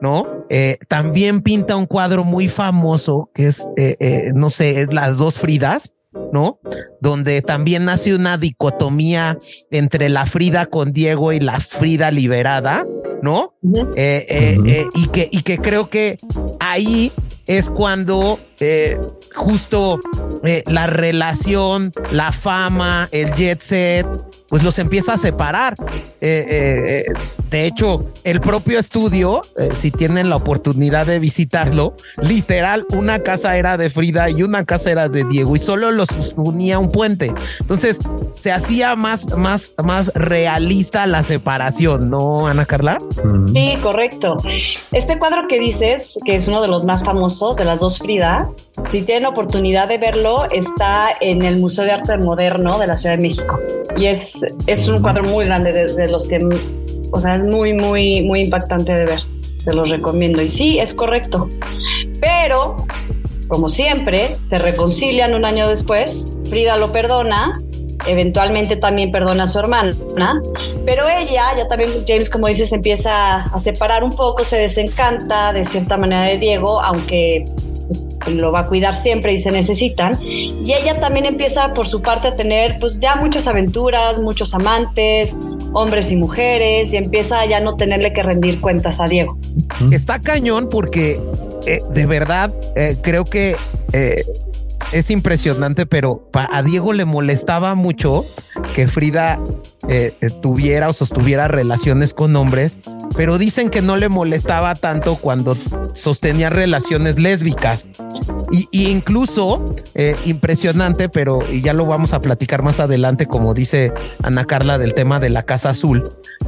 ¿no? Eh, también pinta un cuadro muy famoso que es, eh, eh, no sé, es las dos Fridas, ¿no? Donde también nace una dicotomía entre la Frida con Diego y la Frida liberada, ¿no? y, que, y que creo que ahí es cuando justo la relación, la fama, el jet set, pues los empieza a separar. Eh, eh, eh, de hecho, el propio estudio, si tienen la oportunidad de visitarlo, literal, una casa era de Frida y una casa era de Diego y solo los unía un puente. Entonces se hacía más, más, más realista la separación, ¿no, Ana Carla? Sí, correcto. Este cuadro que dices, que es uno de los más famosos de las dos Fridas, si tienen oportunidad de verlo, está en el Museo de Arte Moderno de la Ciudad de México y es es, un cuadro muy grande de, los que, o sea, es muy, muy, muy impactante de ver. Te lo recomiendo. Y sí, es correcto. Pero, como siempre, se reconcilian un año después. Frida lo perdona, eventualmente también perdona a su hermana, pero ella, ya también James, como dices, empieza a separar un poco, se desencanta de cierta manera de Diego, aunque pues, lo va a cuidar siempre y se necesitan. Y ella también empieza por su parte a tener pues ya muchas aventuras, muchos amantes, hombres y mujeres, y empieza ya no tenerle que rendir cuentas a Diego. Está cañón porque eh, de verdad eh, creo que... Eh, es impresionante, pero a Diego le molestaba mucho que Frida tuviera o sostuviera relaciones con hombres pero dicen que no le molestaba tanto cuando sostenía relaciones lésbicas. Y, incluso, eh, impresionante, pero ya lo vamos a platicar más adelante, como dice Ana Carla, del tema de la Casa Azul.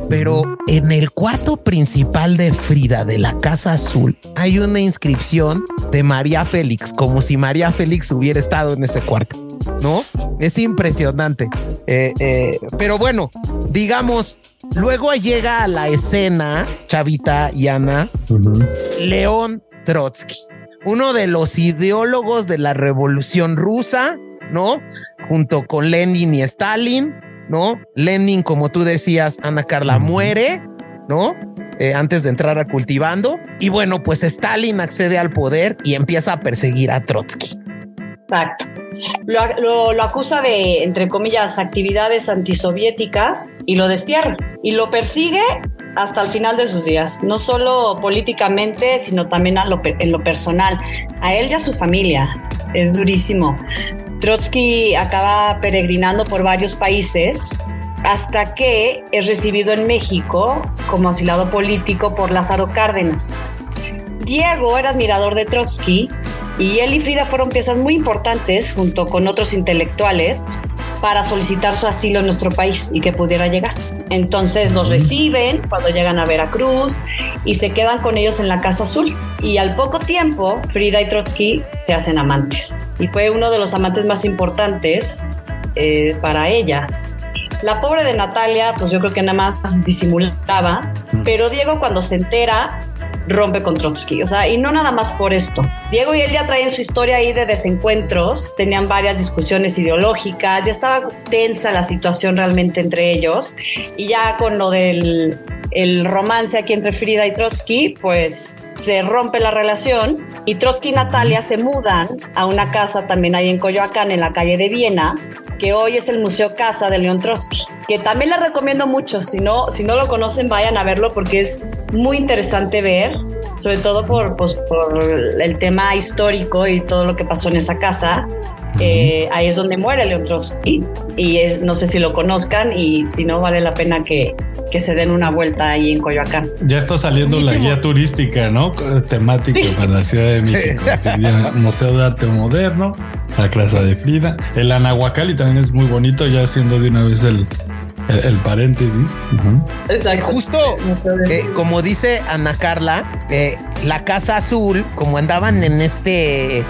Pero en el cuarto principal de Frida de la Casa Azul hay una inscripción de María Félix, como si María Félix hubiera estado en ese cuarto. ¿no? Es impresionante. Eh, eh, pero bueno, digamos, luego llega a la escena, Chavita y Ana, León Trotsky, uno de los ideólogos de la revolución rusa, ¿no? Junto con Lenin y Stalin, ¿no? Lenin, como tú decías, Ana Carla muere, ¿no? Eh, antes de entrar a cultivando. Y bueno, pues Stalin accede al poder y empieza a perseguir a Trotsky. Exacto. Lo, acusa de, entre comillas, actividades antisoviéticas y lo destierra. Y lo persigue hasta el final de sus días, no solo políticamente, sino también en lo personal, a él y a su familia. Es durísimo. Trotsky acaba peregrinando por varios países hasta que es recibido en México como asilado político por Lázaro Cárdenas. Diego era admirador de Trotsky y él y Frida fueron piezas muy importantes junto con otros intelectuales para solicitar su asilo en nuestro país y que pudiera llegar. Entonces los reciben cuando llegan a Veracruz y se quedan con ellos en la Casa Azul. Y al poco tiempo, Frida y Trotsky se hacen amantes. Y fue uno de los amantes más importantes eh, para ella. La pobre de Natalia, pues yo creo que nada más disimulaba, pero Diego cuando se entera rompe con Trotsky. O sea, y no nada más por esto. Diego y él ya traían su historia ahí de desencuentros, tenían varias discusiones ideológicas, ya estaba tensa la situación realmente entre ellos. Y ya con lo del el romance aquí entre Frida y Trotsky, pues se rompe la relación y Trotsky y Natalia se mudan a una casa también ahí en Coyoacán, en la calle de Viena, que hoy es el Museo Casa de León Trotsky, que también les recomiendo mucho, si no, si no lo conocen vayan a verlo porque es muy interesante ver, sobre todo por, pues, por el tema histórico y todo lo que pasó en esa casa. Eh, ahí es donde muere León Trotsky y eh, no sé si lo conozcan y si no vale la pena que, que se den una vuelta ahí en Coyoacán. Ya está saliendo la guía turística, ¿no? Temática para la Ciudad de México. Museo de Arte Moderno, la Casa de Frida. El Anahuacali también es muy bonito, ya haciendo de una vez el, el, paréntesis. Exacto. Justo eh, como dice Ana Carla, la Casa Azul, como andaban en este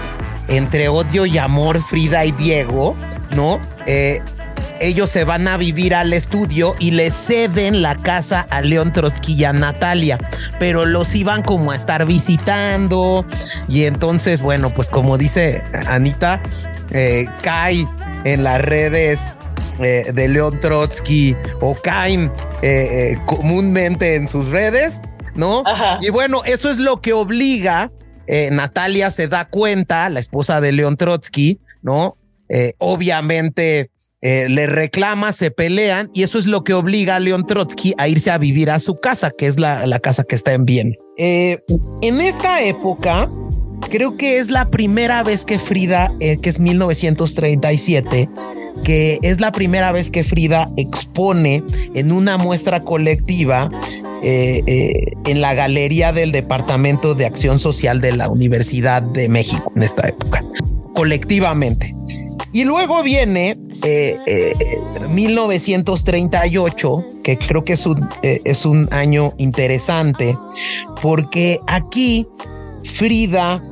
entre odio y amor Frida y Diego, ¿no? Eh, ellos se van a vivir al estudio y le ceden la casa a León Trotsky y a Natalia, pero los iban como a estar visitando y entonces, bueno, pues como dice Anita, eh, cae en las redes eh, de León Trotsky o caen comúnmente en sus redes, ¿no? Y bueno, eso es lo que obliga eh, Natalia se da cuenta, la esposa de León Trotsky, ¿no? eh, obviamente eh, le reclama, se pelean y eso es lo que obliga a León Trotsky a irse a vivir a su casa, que es la, la casa que está en. Eh, en esta época, creo que es la primera vez que Frida, que es 1937, que es la primera vez que Frida expone en una muestra colectiva en la galería del Departamento de Acción Social de la Universidad de México en esta época, colectivamente. Y luego viene 1938, eh, eh, que creo que es un, eh, es un año interesante, porque aquí Frida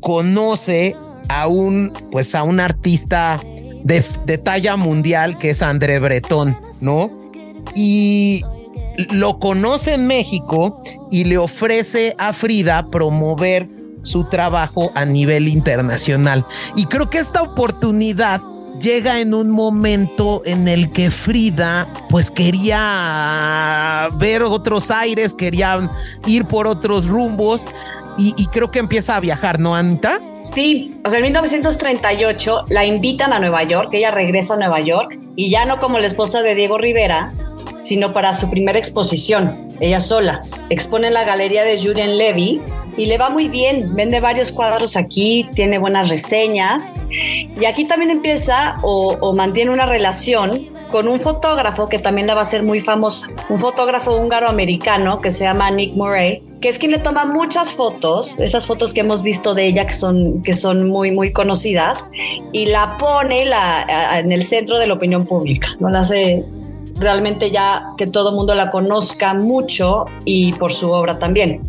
conoce a un, pues a un artista de, talla mundial que es André Breton, ¿no? Y lo conoce en México y le ofrece a Frida promover su trabajo a nivel internacional. Y creo que esta oportunidad llega en un momento en el que Frida pues quería ver otros aires, quería ir por otros rumbos y, creo que empieza a viajar, ¿no, Anita? Sí, o sea, en 1938 la invitan a Nueva York, ella regresa a Nueva York y ya no como la esposa de Diego Rivera, sino para su primera exposición, ella sola. Expone en la galería de Julien Levy y le va muy bien, vende varios cuadros aquí, tiene buenas reseñas y aquí también empieza o, mantiene una relación con un fotógrafo que también la va a ser muy famosa, un fotógrafo húngaro-americano que se llama Nick Murray, que es quien le toma muchas fotos, estas fotos que hemos visto de ella que son, que son muy, muy conocidas, y la pone la, en el centro de la opinión pública, ¿no? La hace realmente ya que todo el mundo la conozca mucho y por su obra también.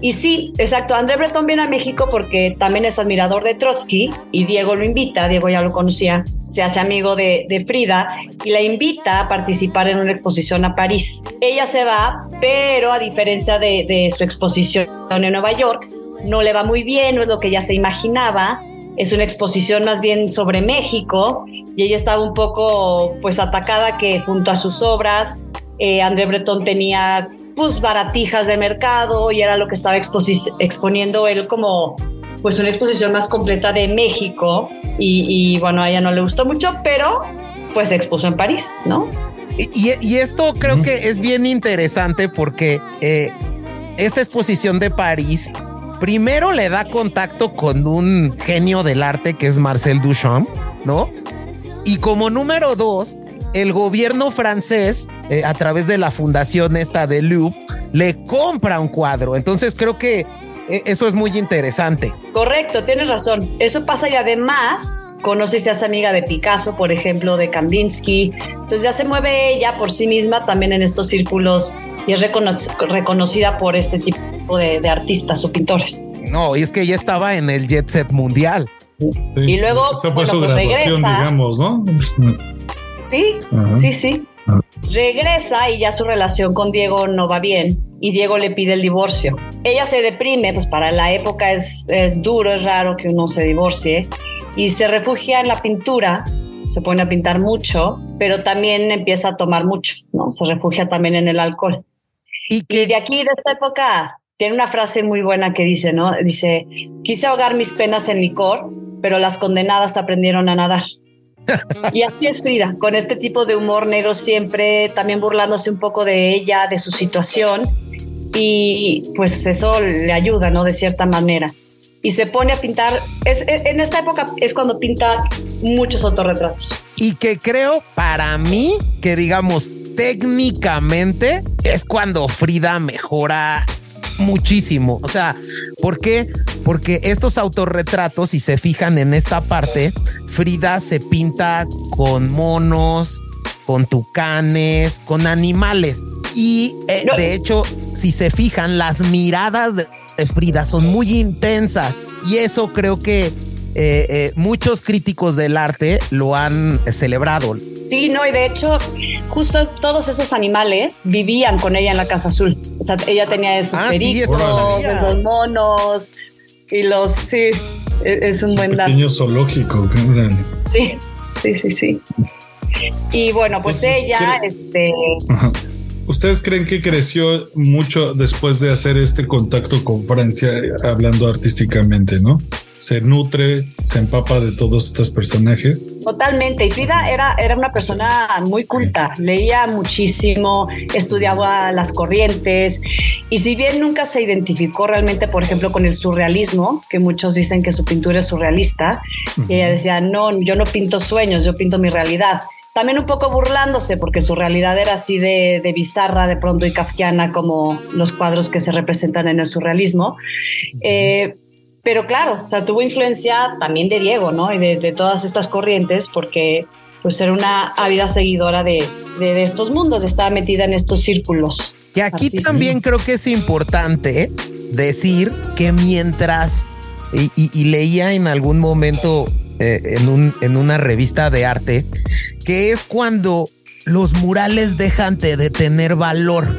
Y sí, exacto, André Breton viene a México porque también es admirador de Trotsky y Diego lo invita, Diego ya lo conocía, se hace amigo de, Frida y la invita a participar en una exposición a París. Ella se va, pero a diferencia de, su exposición en Nueva York, no le va muy bien, no es lo que ella se imaginaba es una exposición más bien sobre México y ella estaba un poco pues atacada que junto a sus obras eh, André Breton tenía pues baratijas de mercado y era lo que estaba exponiendo él como pues una exposición más completa de México y, bueno a ella no le gustó mucho pero pues se expuso en París, ¿no? Y, esto creo que es bien interesante porque eh, esta exposición de París primero le da contacto con un genio del arte que es Marcel Duchamp, ¿no? Y como número dos, el gobierno francés, eh, a través de la fundación esta de Louvre, le compra un cuadro. Entonces creo que eh, eso es muy interesante. Correcto, tienes razón. Eso pasa y además conoce y se hace amiga de Picasso, por ejemplo, de Kandinsky. Entonces ya se mueve ella por sí misma también en estos círculos y es reconocida por este tipo de, artistas o pintores. No, y es que ella estaba en el jet set mundial. Y luego Esa fue su pues graduación, digamos, ¿no? Sí, sí, sí. Regresa y ya su relación con Diego no va bien y Diego le pide el divorcio. Ella se deprime, pues para la época es, es duro, es raro que uno se divorcie y se refugia en la pintura se pone a pintar mucho, pero también empieza a tomar mucho, ¿no? Se refugia también en el alcohol. Y, que... de aquí, de esta época, tiene una frase muy buena que dice, ¿no? Dice, quise ahogar mis penas en licor, pero las condenadas aprendieron a nadar. y así es Frida, con este tipo de humor negro siempre, también burlándose un poco de ella, de su situación, y pues eso le ayuda, ¿no? De cierta manera. Y se pone a pintar, es, en esta época es cuando pinta muchos autorretratos. Y que creo para mí que digamos técnicamente es cuando Frida mejora muchísimo. O sea, ¿por qué? Porque estos autorretratos, si se fijan en esta parte, Frida se pinta con monos, con tucanes, con animales. Y eh, de hecho, si se fijan, las miradas de Frida son muy intensas. Y eso creo que eh, eh, muchos críticos del arte lo han celebrado. Sí, no, y de hecho, justo todos esos animales vivían con ella en la Casa Azul. O sea, ella tenía esos ah, pericos, los monos y los. Sí, e, es un buen dato. Pequeño zoológico, qué grande. Sí, sí, sí, sí. Y bueno, pues ella, este. ¿Ustedes creen que creció mucho después de hacer este contacto con Francia, hablando artísticamente, no? Se nutre, se empapa de todos estos personajes. Totalmente. Y Frida era, era una persona muy culta, leía muchísimo, estudiaba las corrientes y si bien nunca se identificó realmente, por ejemplo, con el surrealismo, que muchos dicen que su pintura es surrealista, ella decía, no, yo no pinto sueños, yo pinto mi realidad también un poco burlándose porque su realidad era así de, bizarra de pronto y kafkiana como los cuadros que se representan en el surrealismo. Eh, pero claro, o sea, tuvo influencia también de Diego, ¿no? Y de, todas estas corrientes porque pues era una ávida seguidora de, de, estos mundos, estaba metida en estos círculos. Y aquí también creo que es importante decir que mientras, y leía en algún momento eh, en, un, en una revista de arte, que es cuando los murales dejan de tener valor.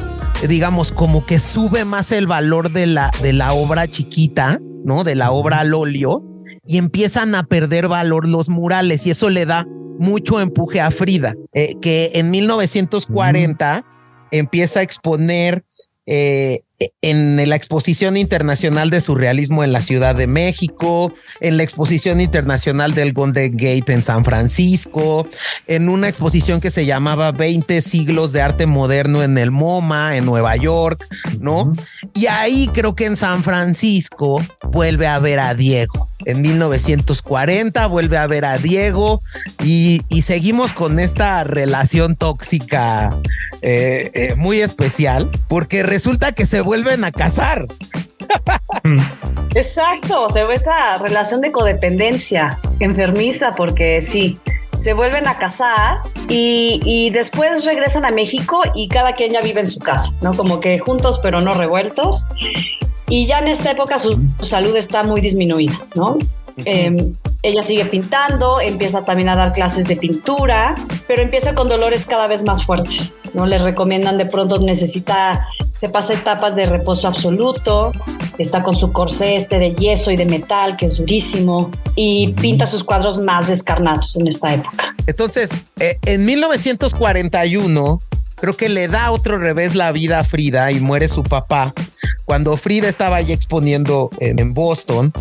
Digamos, como que sube más el valor de la, de la obra chiquita, ¿no? De la obra al óleo, y empiezan a perder valor los murales, y eso le da mucho empuje a Frida, eh, que en 1940 empieza a exponer eh, en la exposición internacional de surrealismo en la Ciudad de México, en la exposición internacional del Golden Gate en San Francisco, en una exposición que se llamaba 20 siglos de arte moderno en el MoMA en Nueva York, ¿no? Y ahí creo que en San Francisco vuelve a ver a Diego. En 1940 vuelve a ver a Diego y, seguimos con esta relación tóxica eh, eh, muy especial porque resulta que se vuelven a casar. Exacto, se ve esa relación de codependencia enfermiza porque sí, se vuelven a casar y, después regresan a México y cada quien ya vive en su casa, ¿no? Como que juntos pero no revueltos. Y ya en esta época su, salud está muy disminuida, ¿no? Em, ella sigue pintando, empieza también a dar clases de pintura, pero empieza con dolores cada vez más fuertes, ¿no? Le recomiendan de pronto necesita se pasa etapas de reposo absoluto, está con su corsé este de yeso y de metal, que es durísimo, y pinta sus cuadros más descarnados en esta época. Entonces, eh, en 1941, creo que le da otro revés la vida a Frida y muere su papá. Cuando Frida estaba ahí exponiendo en, Boston,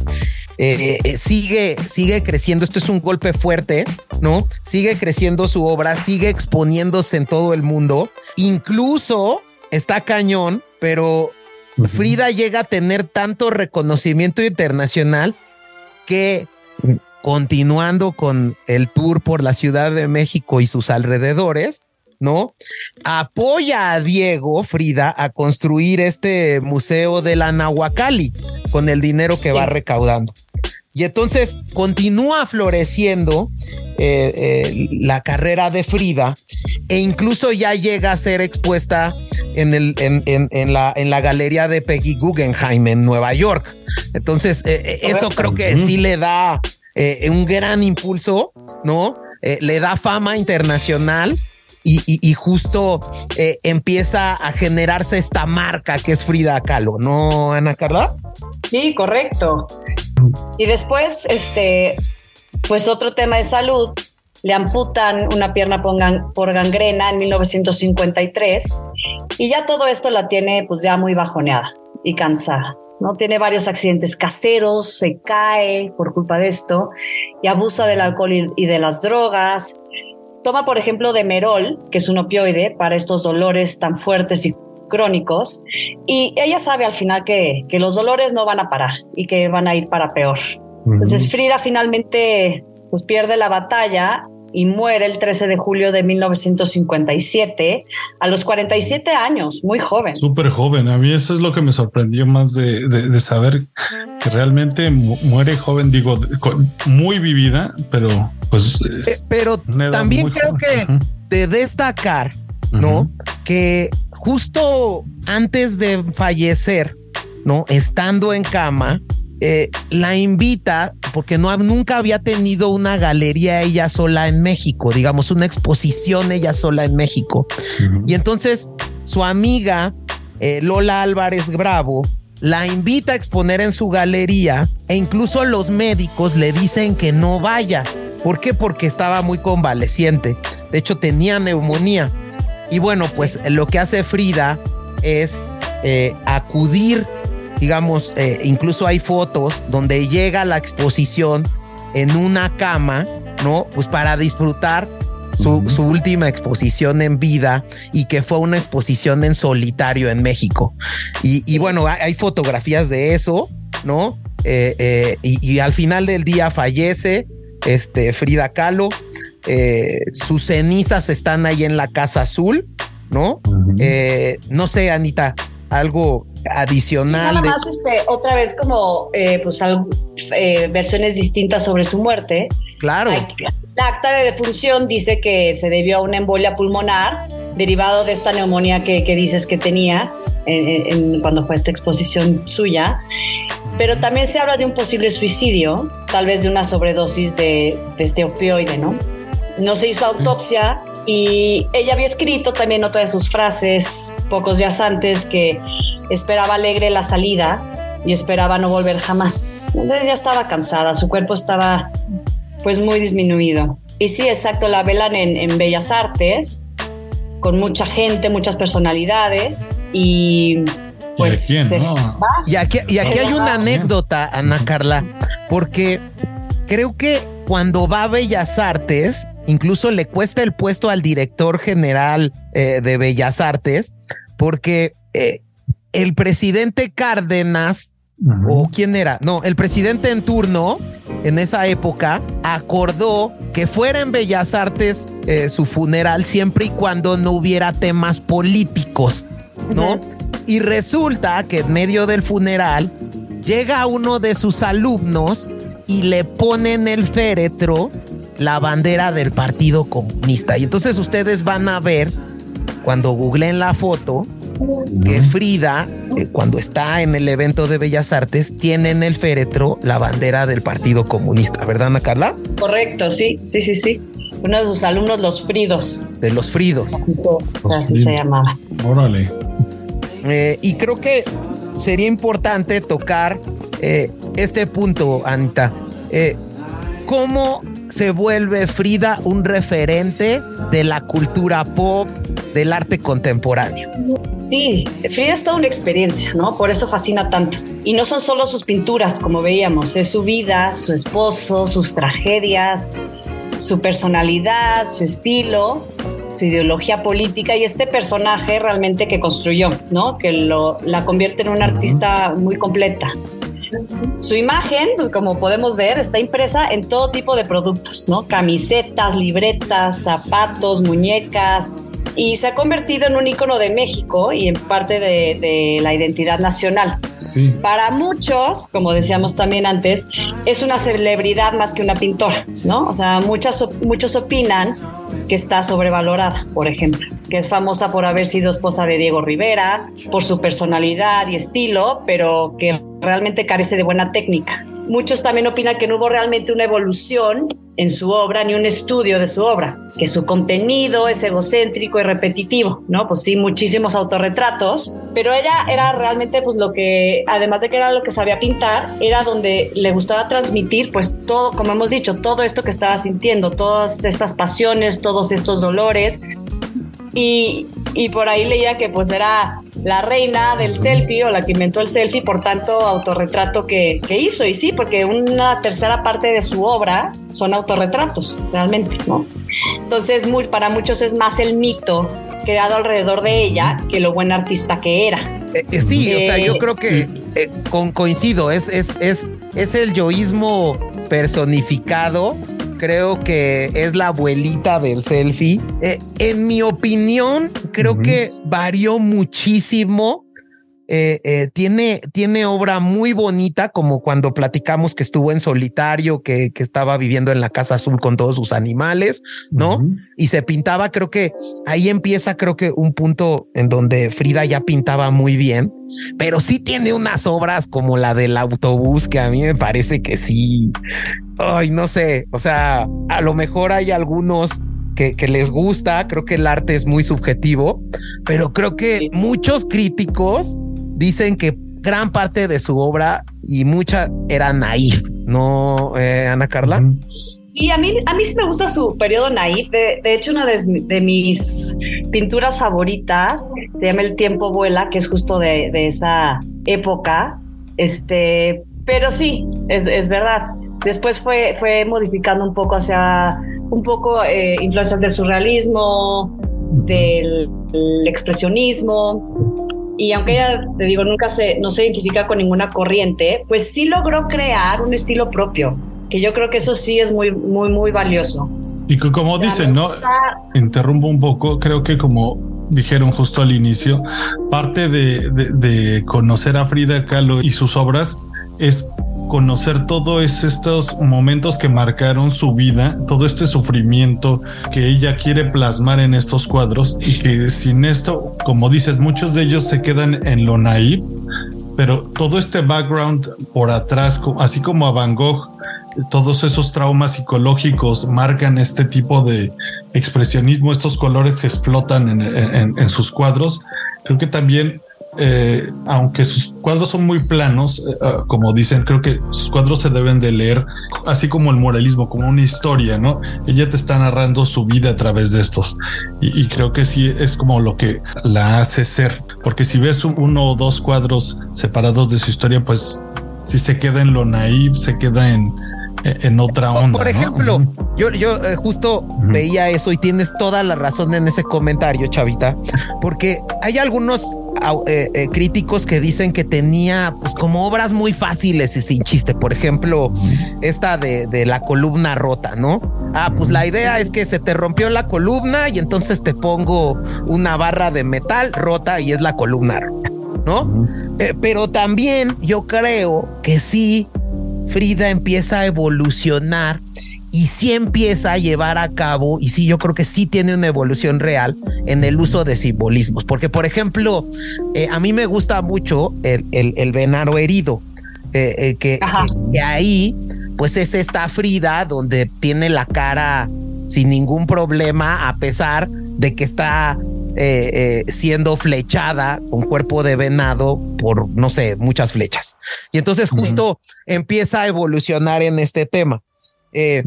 eh, eh, sigue, sigue creciendo. Esto es un golpe fuerte, ¿no? Sigue creciendo su obra, sigue exponiéndose en todo el mundo. Incluso está cañón, pero Frida llega a tener tanto reconocimiento internacional que continuando con el tour por la Ciudad de México y sus alrededores, ¿no? Apoya a Diego Frida a construir este museo de la Nahuacali con el dinero que va recaudando. Y entonces continúa floreciendo eh, eh, la carrera de Frida e incluso ya llega a ser expuesta en, el, en, la, en la galería de Peggy Guggenheim en Nueva York. Entonces, eh, eso creo que sí le da un gran impulso, ¿no? le da fama internacional. Y, justo empieza a generarse esta marca que es Frida Kahlo, ¿no, Ana Carla? Sí, correcto. Y después, este, pues otro tema de salud, le amputan una pierna por gangrena en 1953 y ya todo esto la tiene pues ya muy bajoneada y cansada. ¿no? Tiene varios accidentes caseros, se cae por culpa de esto y abusa del alcohol y, de las drogas. Toma, por ejemplo, Demerol, que es un opioide para estos dolores tan fuertes y crónicos, y ella sabe al final que, que los dolores no van a parar y que van a ir para peor. Entonces Frida finalmente pues pierde la batalla y muere el 13 de julio de 1957 a los 47 años, muy joven. Súper joven. A mí eso es lo que me sorprendió más de, de, saber que realmente muere joven, digo, muy vivida, pero pues... Eh, pero también creo que de destacar, ¿no? Que justo antes de fallecer, ¿no? Estando en cama, eh, la invita porque no nunca había tenido una galería ella sola en México, digamos una exposición ella sola en México. Y entonces su amiga eh, Lola Álvarez Bravo la invita a exponer en su galería e incluso los médicos le dicen que no vaya. ¿Por qué? Porque estaba muy convaleciente. De hecho tenía neumonía. Y bueno, pues lo que hace Frida es eh, acudir digamos, eh, incluso hay fotos donde llega la exposición en una cama, ¿no? Pues para disfrutar su, última exposición en vida y que fue una exposición en solitario en México. Y, bueno, hay, fotografías de eso, ¿no? Eh, eh, y, al final del día fallece este Frida Kahlo. Eh, sus cenizas están ahí en la Casa Azul, ¿no? no sé, Anita, algo adicional. nada más, este, otra vez como pues versiones distintas sobre su muerte. Claro. la acta de defunción dice que se debió a una embolia pulmonar derivado de esta neumonía que, dices que tenía cuando fue esta exposición suya pero también se habla de un posible suicidio, tal vez de una sobredosis de, este opioide, ¿no? No se hizo autopsia y ella había escrito también otra de sus frases pocos días antes que esperaba alegre la salida y esperaba no volver jamás. Ella estaba cansada, su cuerpo estaba pues muy disminuido. Y sí, exacto, la velan en, en Bellas Artes, con mucha gente, muchas personalidades y pues y aquí, y aquí hay una anécdota, Ana Carla, porque creo que cuando va a Bellas Artes, incluso le cuesta el puesto al director general eh, de Bellas Artes, porque eh, el presidente Cárdenas, o quién era, no, el presidente en turno en esa época acordó que fuera en Bellas Artes eh, su funeral siempre y cuando no hubiera temas políticos, ¿no? Y resulta que en medio del funeral llega uno de sus alumnos y le pone en el féretro la bandera del Partido Comunista. Y entonces ustedes van a ver, cuando googleen la foto, que Frida, eh, cuando está en el evento de Bellas Artes, tiene en el féretro la bandera del Partido Comunista, ¿verdad, Ana Carla? Correcto, sí, sí, sí, sí. Uno de sus alumnos, los Fridos. De los Fridos. Así se llamaba. Órale. Eh, y creo que sería importante tocar eh, este punto, Anita. Eh, ¿Cómo se vuelve Frida un referente de la cultura pop, del arte contemporáneo? Sí, Frida es toda una experiencia, ¿no? Por eso fascina tanto. Y no son solo sus pinturas, como veíamos, es su vida, su esposo, sus tragedias, su personalidad, su estilo su ideología política y este personaje realmente que construyó, ¿no? Que lo, la convierte en una artista muy completa. Su imagen, pues como podemos ver, está impresa en todo tipo de productos, ¿no? Camisetas, libretas, zapatos, muñecas, y se ha convertido en un icono de México y en parte de, la identidad nacional. Para muchos, como decíamos también antes, es una celebridad más que una pintora, ¿no? O sea, muchas, muchos opinan que está sobrevalorada, por ejemplo, que es famosa por haber sido esposa de Diego Rivera, por su personalidad y estilo, pero que realmente carece de buena técnica. Muchos también opinan que no hubo realmente una evolución en su obra ni un estudio de su obra, que su contenido es egocéntrico y repetitivo, ¿no? Pues sí, muchísimos autorretratos, pero ella era realmente pues lo que, además de que era lo que sabía pintar, era donde le gustaba transmitir pues todo, como hemos dicho, todo esto que estaba sintiendo, todas estas pasiones, todos estos dolores, y, y, por ahí leía que pues era la reina del selfie o la que inventó el selfie por tanto autorretrato que, que, hizo. Y sí, porque una tercera parte de su obra son autorretratos, realmente, ¿no? Entonces, muy, para muchos es más el mito creado alrededor de ella que lo buen artista que era. Eh, eh, sí, o sea, yo creo que eh, con, coincido, es, es, es, es el yoísmo personificado creo que es la abuelita del selfie. Eh, en mi opinión, creo que varió muchísimo eh, eh, tiene, tiene obra muy bonita, como cuando platicamos que estuvo en solitario, que, que estaba viviendo en la Casa Azul con todos sus animales, ¿no? Y se pintaba, creo que ahí empieza, creo que un punto en donde Frida ya pintaba muy bien, pero sí tiene unas obras como la del autobús que a mí me parece que sí. Ay, no sé, o sea, a lo mejor hay algunos que, que, les gusta, creo que el arte es muy subjetivo, pero creo que muchos críticos dicen que gran parte de su obra y mucha era naif, ¿no, eh, Ana Carla? Sí, a mí, a mí sí me gusta su periodo naif. De, hecho, una de, mis pinturas favoritas se llama El tiempo vuela, que es justo de, esa época. Este, pero sí, es, es verdad. Después fue, fue modificando un poco hacia un poco eh, influencias del surrealismo, del, expresionismo. Y aunque ella, te digo, nunca se, no se identifica con ninguna corriente, pues sí logró crear un estilo propio, que yo creo que eso sí es muy, muy, muy valioso. Y como dicen, ¿no? Interrumpo un poco, creo que como dijeron justo al inicio, parte de, de conocer a Frida Kahlo y sus obras es conocer todos estos momentos que marcaron su vida, todo este sufrimiento que ella quiere plasmar en estos cuadros y que sin esto, como dices, muchos de ellos se quedan en lo naive, pero todo este background por atrás, así como a Van Gogh, todos esos traumas psicológicos marcan este tipo de expresionismo, estos colores que explotan en, en sus cuadros. Creo que también eh, aunque sus cuadros son muy planos, eh, ah, como dicen, creo que sus cuadros se deben de leer así como el moralismo, como una historia, ¿no? Ella te está narrando su vida a través de estos. Y, creo que sí es como lo que la hace ser. Porque si ves uno o dos cuadros separados de su historia, pues si se queda en lo naive, se queda en, en otra onda. Por ejemplo, yo, yo eh, justo veía eso y tienes toda la razón en ese comentario, Chavita, porque hay algunos eh, eh, críticos que dicen que tenía pues como obras muy fáciles y sin chiste. Por ejemplo, esta de, de, la columna rota, ¿no? Ah, pues la idea es que se te rompió la columna y entonces te pongo una barra de metal rota y es la columna rota, ¿no? pero también yo creo que sí Frida empieza a evolucionar y sí empieza a llevar a cabo, y sí, yo creo que sí tiene una evolución real en el uso de simbolismos, porque por ejemplo, eh, a mí me gusta mucho el, el, venaro herido, eh, eh, que, que, ahí pues es esta Frida donde tiene la cara sin ningún problema, a pesar de que está eh, eh, siendo flechada con cuerpo de venado por, no sé, muchas flechas. Y entonces justo empieza a evolucionar en este tema. Eh,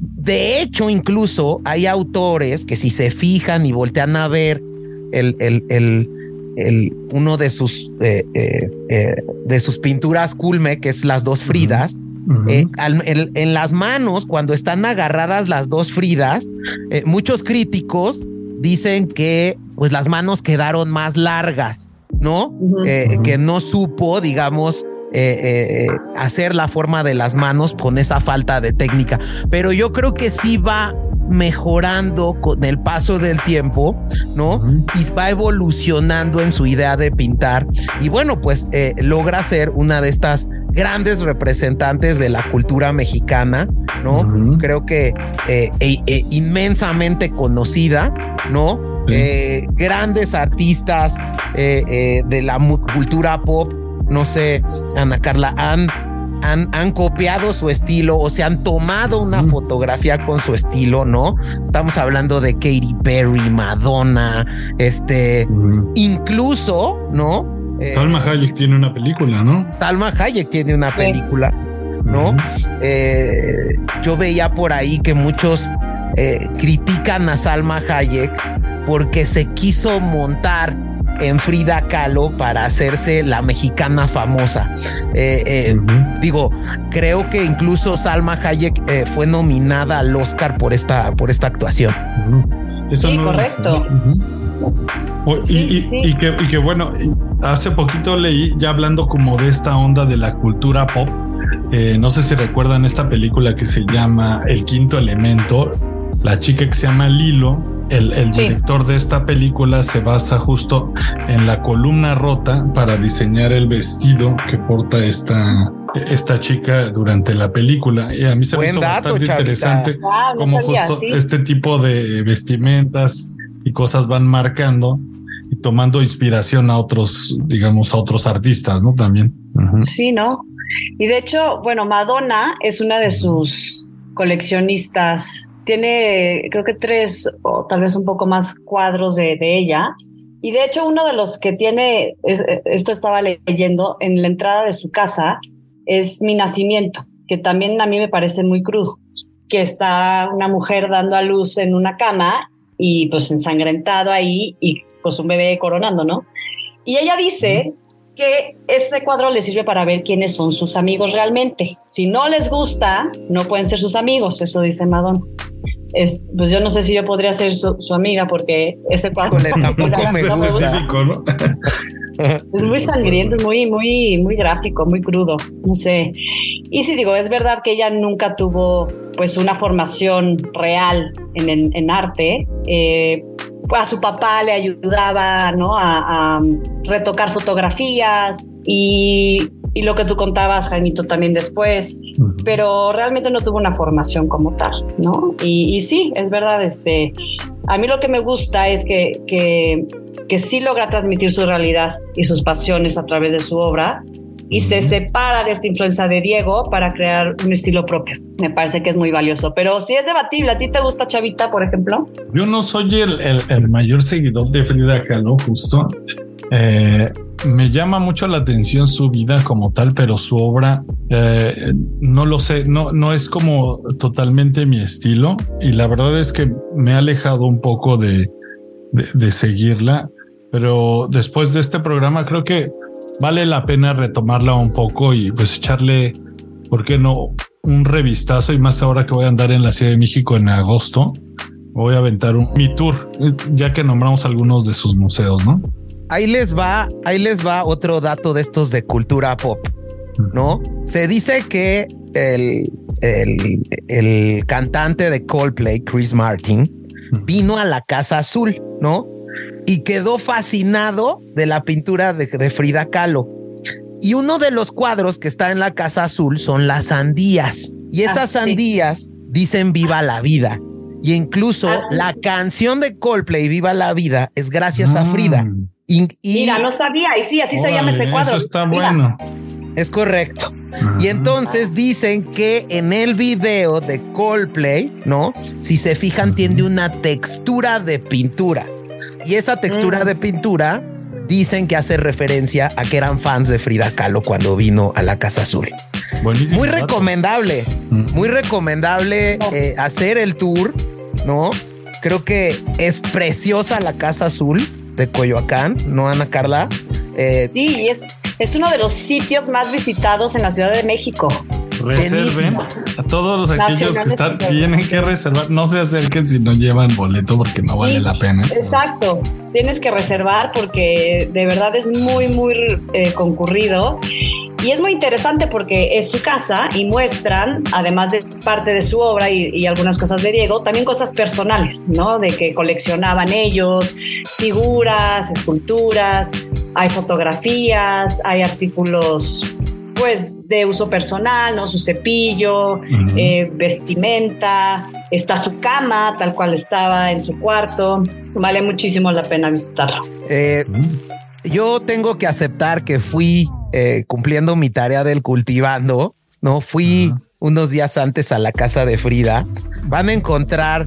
de hecho, incluso hay autores que si se fijan y voltean a ver el, el, el, uno de sus, de sus pinturas culme, que es las dos Fridas, en, las manos, cuando están agarradas las dos Fridas, muchos críticos dicen que pues las manos quedaron más largas, ¿no? Eh, que no supo, digamos, eh, eh, hacer la forma de las manos con esa falta de técnica. Pero yo creo que sí va mejorando con el paso del tiempo, ¿no? Y va evolucionando en su idea de pintar. Y bueno, pues logra ser una de estas grandes representantes de la cultura mexicana, ¿no? Creo que e, e, inmensamente conocida, ¿no? Eh, grandes artistas eh, eh, de la cultura pop, no sé, Ana Carla, han, han, han, copiado su estilo o se han tomado una fotografía con su estilo, ¿no? Estamos hablando de Katy Perry, Madonna, este, incluso, ¿no? Salma Hayek tiene una película, ¿no? Salma Hayek tiene una película, ¿no? yo veía por ahí que muchos critican a Salma Hayek porque se quiso montar en Frida Kahlo para hacerse la mexicana famosa. Eh, eh, digo, creo que incluso Salma Hayek eh, fue nominada al Oscar por esta, por esta actuación. sí, correcto. y, que, y que bueno, hace poquito leí, ya hablando como de esta onda de la cultura pop, no sé si recuerdan esta película que se llama El Quinto Elemento, la chica que se llama Lilo, el, director de esta película se basa justo en la columna rota para diseñar el vestido que porta esta, esta chica durante la película. Y a mí se me hizo bastante interesante ah, como justo este tipo de vestimentas y cosas van marcando y tomando inspiración a otros, digamos, a otros artistas, ¿no? También. Sí, ¿no? Y de hecho, bueno, Madonna es una de sus coleccionistas tiene creo que tres o tal vez un poco más cuadros de, ella. Y de hecho uno de los que tiene, esto estaba leyendo, en la entrada de su casa, es mi nacimiento, que también a mí me parece muy crudo, que está una mujer dando a luz en una cama y pues ensangrentado ahí y pues un bebé coronando, ¿no? Y ella dice que este cuadro les sirve para ver quiénes son sus amigos realmente. Si no les gusta, no pueden ser sus amigos, eso dice Madonna. Pues yo no sé si yo podría ser su, amiga porque ese cuadro tampoco me gusta. ¿no? Es muy sangriento, es muy, muy, muy gráfico, muy crudo, no sé. Y sí digo, es verdad que ella nunca tuvo pues una formación real en, en, arte, eh, a su papá le ayudaba ¿no? a, retocar fotografías y, y, lo que tú contabas, Jaimito, también después, pero realmente no tuvo una formación como tal, ¿no? Y, y, sí, es verdad, este, a mí lo que me gusta es que, que, que sí logra transmitir su realidad y sus pasiones a través de su obra y se separa de esta influencia de Diego para crear un estilo propio. Me parece que es muy valioso, pero sí es debatible. ¿A ti te gusta Chavita, por ejemplo? Yo no soy el, el, mayor seguidor de Frida Kahlo, justo. Eh, me llama mucho la atención su vida como tal, pero su obra eh, no lo sé, no, no es como totalmente mi estilo y la verdad es que me ha alejado un poco de, de, de seguirla, pero después de este programa creo que vale la pena retomarla un poco y pues echarle, ¿por qué no? Un revistazo y más ahora que voy a andar en la Ciudad de México en agosto. Voy a aventar un, mi tour, ya que nombramos algunos de sus museos, ¿no? Ahí les va, ahí les va otro dato de estos de cultura pop, ¿no? Se dice que el, el, el cantante de Coldplay, Chris Martin, vino a la Casa Azul, ¿no? y quedó fascinado de la pintura de, Frida Kahlo. Y uno de los cuadros que está en la Casa Azul son las sandías. Y esas ah, sandías dicen viva la vida. Y incluso ah, la canción de Coldplay, Viva la Vida, es gracias a Frida. Mm. Y, Mira, no sabía. Y sí, así se llama ese cuadro. Eso está bueno. Es correcto. Y entonces dicen que en el video de Coldplay, ¿no? Si se fijan, tiene una textura de pintura. Y esa textura mm. de pintura dicen que hace referencia a que eran fans de Frida Kahlo cuando vino a la Casa Azul. muy recomendable, muy recomendable eh, hacer el tour, ¿no? Creo que es preciosa la Casa Azul de Coyoacán, ¿no, Ana Carla? Eh, sí, es, es uno de los sitios más visitados en la Ciudad de México. Reserven a todos los aquellos que están, tienen que reservar. No se acerquen si no llevan boleto porque no vale la pena. Exacto. Tienes que reservar porque de verdad es muy, muy eh, concurrido. Y es muy interesante porque es su casa y muestran, además de parte de su obra y, y, algunas cosas de Diego, también cosas personales, ¿no? De que coleccionaban ellos, figuras, esculturas, hay fotografías, hay artículos pues de uso personal, ¿no? Su cepillo, eh, vestimenta, está su cama tal cual estaba en su cuarto. Vale muchísimo la pena visitarlo. Eh, yo tengo que aceptar que fui eh, cumpliendo mi tarea del cultivando, ¿no? Fui unos días antes a la casa de Frida. Van a encontrar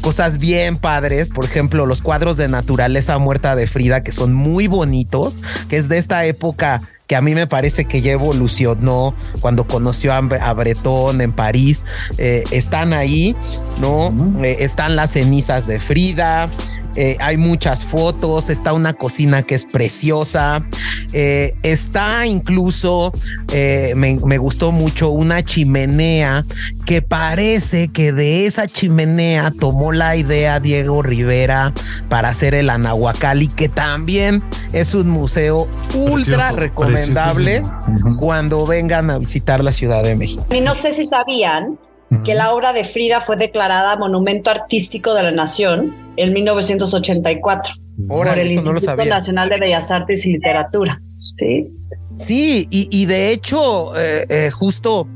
cosas bien padres, por ejemplo, los cuadros de naturaleza muerta de Frida, que son muy bonitos, que es de esta época que a mí me parece que ya evolucionó cuando conoció a, Bretón en París. Eh, están ahí, ¿no? Eh, están las cenizas de Frida, eh, hay muchas fotos, está una cocina que es preciosa, eh, está incluso, eh, me, gustó mucho, una chimenea que parece que de esa chimenea tomó la idea Diego Rivera para hacer el Anahuacali, que también es un museo ultra recomendable cuando vengan a visitar la Ciudad de México. Y no sé si sabían que la obra de Frida fue declarada Monumento Artístico de la Nación en 1984 por el Instituto Nacional de Bellas Artes y Literatura. Sí, sí y, de hecho, eh, eh, justo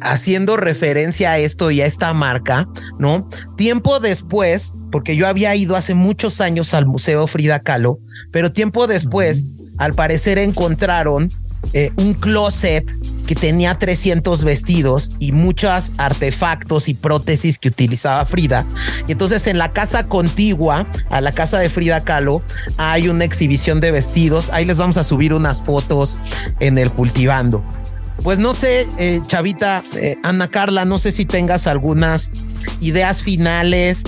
haciendo referencia a esto y a esta marca, ¿no? Tiempo después, porque yo había ido hace muchos años al Museo Frida Kahlo, pero tiempo después, al parecer encontraron eh, un closet que tenía 300 vestidos y muchos artefactos y prótesis que utilizaba Frida. Y entonces en la casa contigua a la casa de Frida Kahlo hay una exhibición de vestidos. Ahí les vamos a subir unas fotos en el cultivando. Pues no sé, eh, Chavita, eh, Ana Carla, no sé si tengas algunas ideas finales,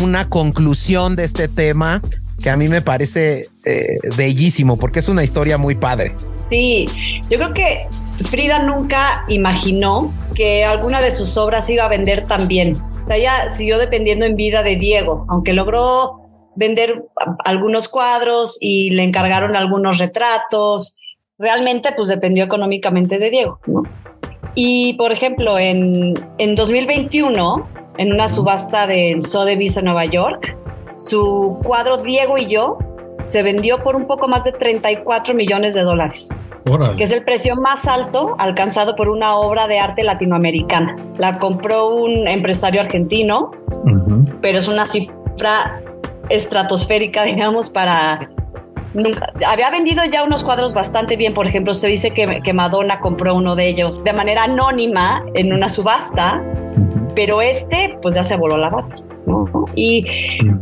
una conclusión de este tema que a mí me parece eh, bellísimo porque es una historia muy padre. Sí, yo creo que Frida nunca imaginó que alguna de sus obras iba a vender tan bien. O sea, ella siguió dependiendo en vida de Diego, aunque logró vender algunos cuadros y le encargaron algunos retratos. Realmente, pues dependió económicamente de Diego. Y, por ejemplo, en, en 2021, en una subasta de Sotheby's en Nueva York, su cuadro Diego y yo se vendió por un poco más de 34 millones de dólares, que es el precio más alto alcanzado por una obra de arte latinoamericana. La compró un empresario argentino, pero es una cifra estratosférica, digamos, para... Nunca, había vendido ya unos cuadros bastante bien, por ejemplo, se dice que, que Madonna compró uno de ellos de manera anónima en una subasta, pero este pues ya se voló la bata. Y,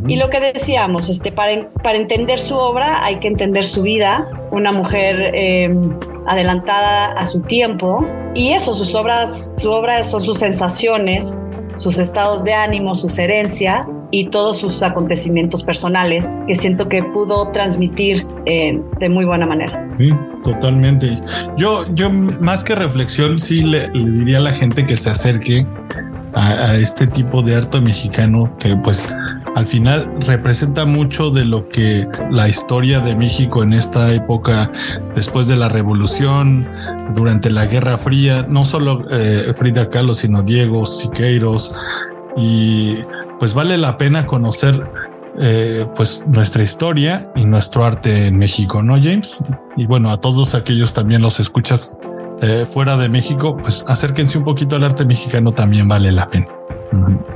y, lo que decíamos, este, para, para entender su obra hay que entender su vida, una mujer em, adelantada a su tiempo, y eso, sus obras, su obra son sus sensaciones, sus estados de ánimo, sus herencias y todos sus acontecimientos personales que siento que pudo transmitir eh, de muy buena manera. Sí, totalmente. Yo, yo más que reflexión, sí le, le diría a la gente que se acerque a, este tipo de arte mexicano que pues al final representa mucho de lo que la historia de México en esta época después de la revolución, durante la Guerra Fría, no solo eh, Frida Kahlo, sino Diego, Siqueiros, y pues vale la pena conocer eh, pues nuestra historia y nuestro arte en México, ¿no, James? Y bueno, a todos aquellos también los escuchas eh, fuera de México, pues acérquense un poquito al arte mexicano, también vale la pena.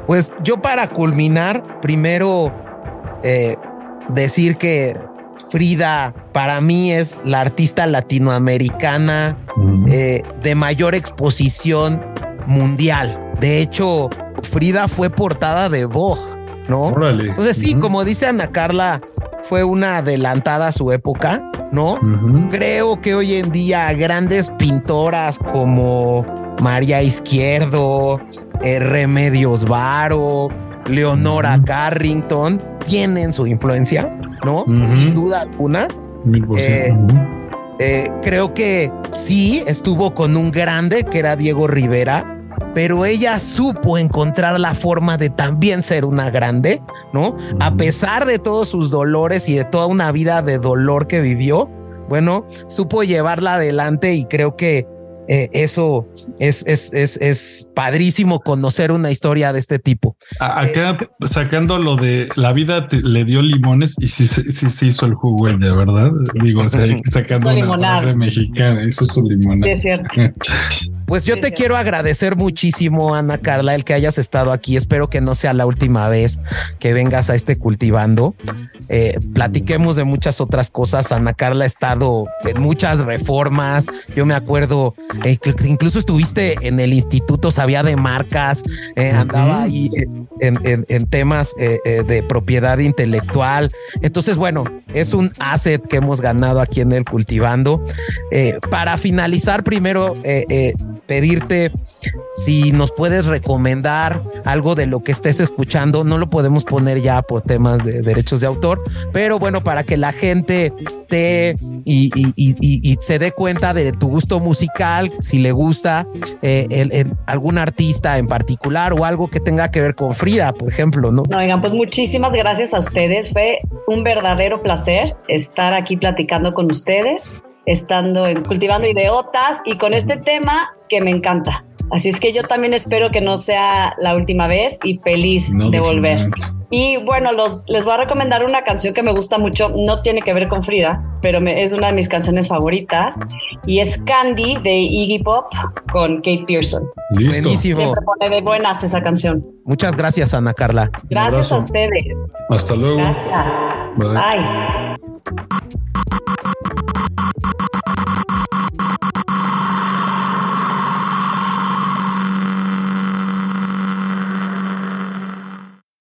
Pues yo para culminar, primero eh, decir que Frida para mí es la artista latinoamericana eh, de mayor exposición mundial. De hecho, Frida fue portada de Vogue, ¿no? Entonces sí, como dice Ana Carla, fue una adelantada a su época, ¿no? Creo que hoy en día grandes pintoras como María Izquierdo, eh, Remedios Varo, Leonora Carrington tienen su influencia, ¿no? Sin duda alguna. Eh, eh, creo que sí estuvo con un grande que era Diego Rivera, pero ella supo encontrar la forma de también ser una grande, ¿no? A pesar de todos sus dolores y de toda una vida de dolor que vivió, bueno, supo llevarla adelante y creo que eh, eso es, es, es, es, padrísimo conocer una historia de este tipo. Acá sacando lo de la vida le dio limones y sí, sí, se hizo el jugo de verdad. Digo, o sea, sacando una frase mexicana, eso es un limonada. Sí, es cierto. Pues yo te quiero agradecer muchísimo, Ana Carla, el que hayas estado aquí. Espero que no sea la última vez que vengas a este cultivando. Eh, platiquemos de muchas otras cosas. Ana Carla ha estado en muchas reformas. Yo me acuerdo eh, que incluso estuviste en el instituto, sabía de marcas, eh, andaba ahí en, temas de propiedad intelectual. Entonces, bueno, es un asset que hemos ganado aquí en el cultivando. para finalizar, primero, pedirte si nos puedes recomendar algo de lo que estés escuchando. No lo podemos poner ya por temas de derechos de autor, pero bueno, para que la gente te y, se dé cuenta de tu gusto musical, si le gusta eh, algún artista en particular o algo que tenga que ver con Frida, por ejemplo, ¿no? No, oigan, pues muchísimas gracias a ustedes. Fue un verdadero placer estar aquí platicando con ustedes estando en Cultivando Ideotas y con este tema que me encanta. Así es que yo también espero que no sea la última vez y feliz de volver. Y bueno, los, les voy a recomendar una canción que me gusta mucho, no tiene que ver con Frida, pero es una de mis canciones favoritas y es Candy de Iggy Pop con Kate Pearson. Buenísimo. Siempre pone de buenas esa canción. Muchas gracias, Ana Carla. Gracias a ustedes. Hasta luego. Gracias. Bye.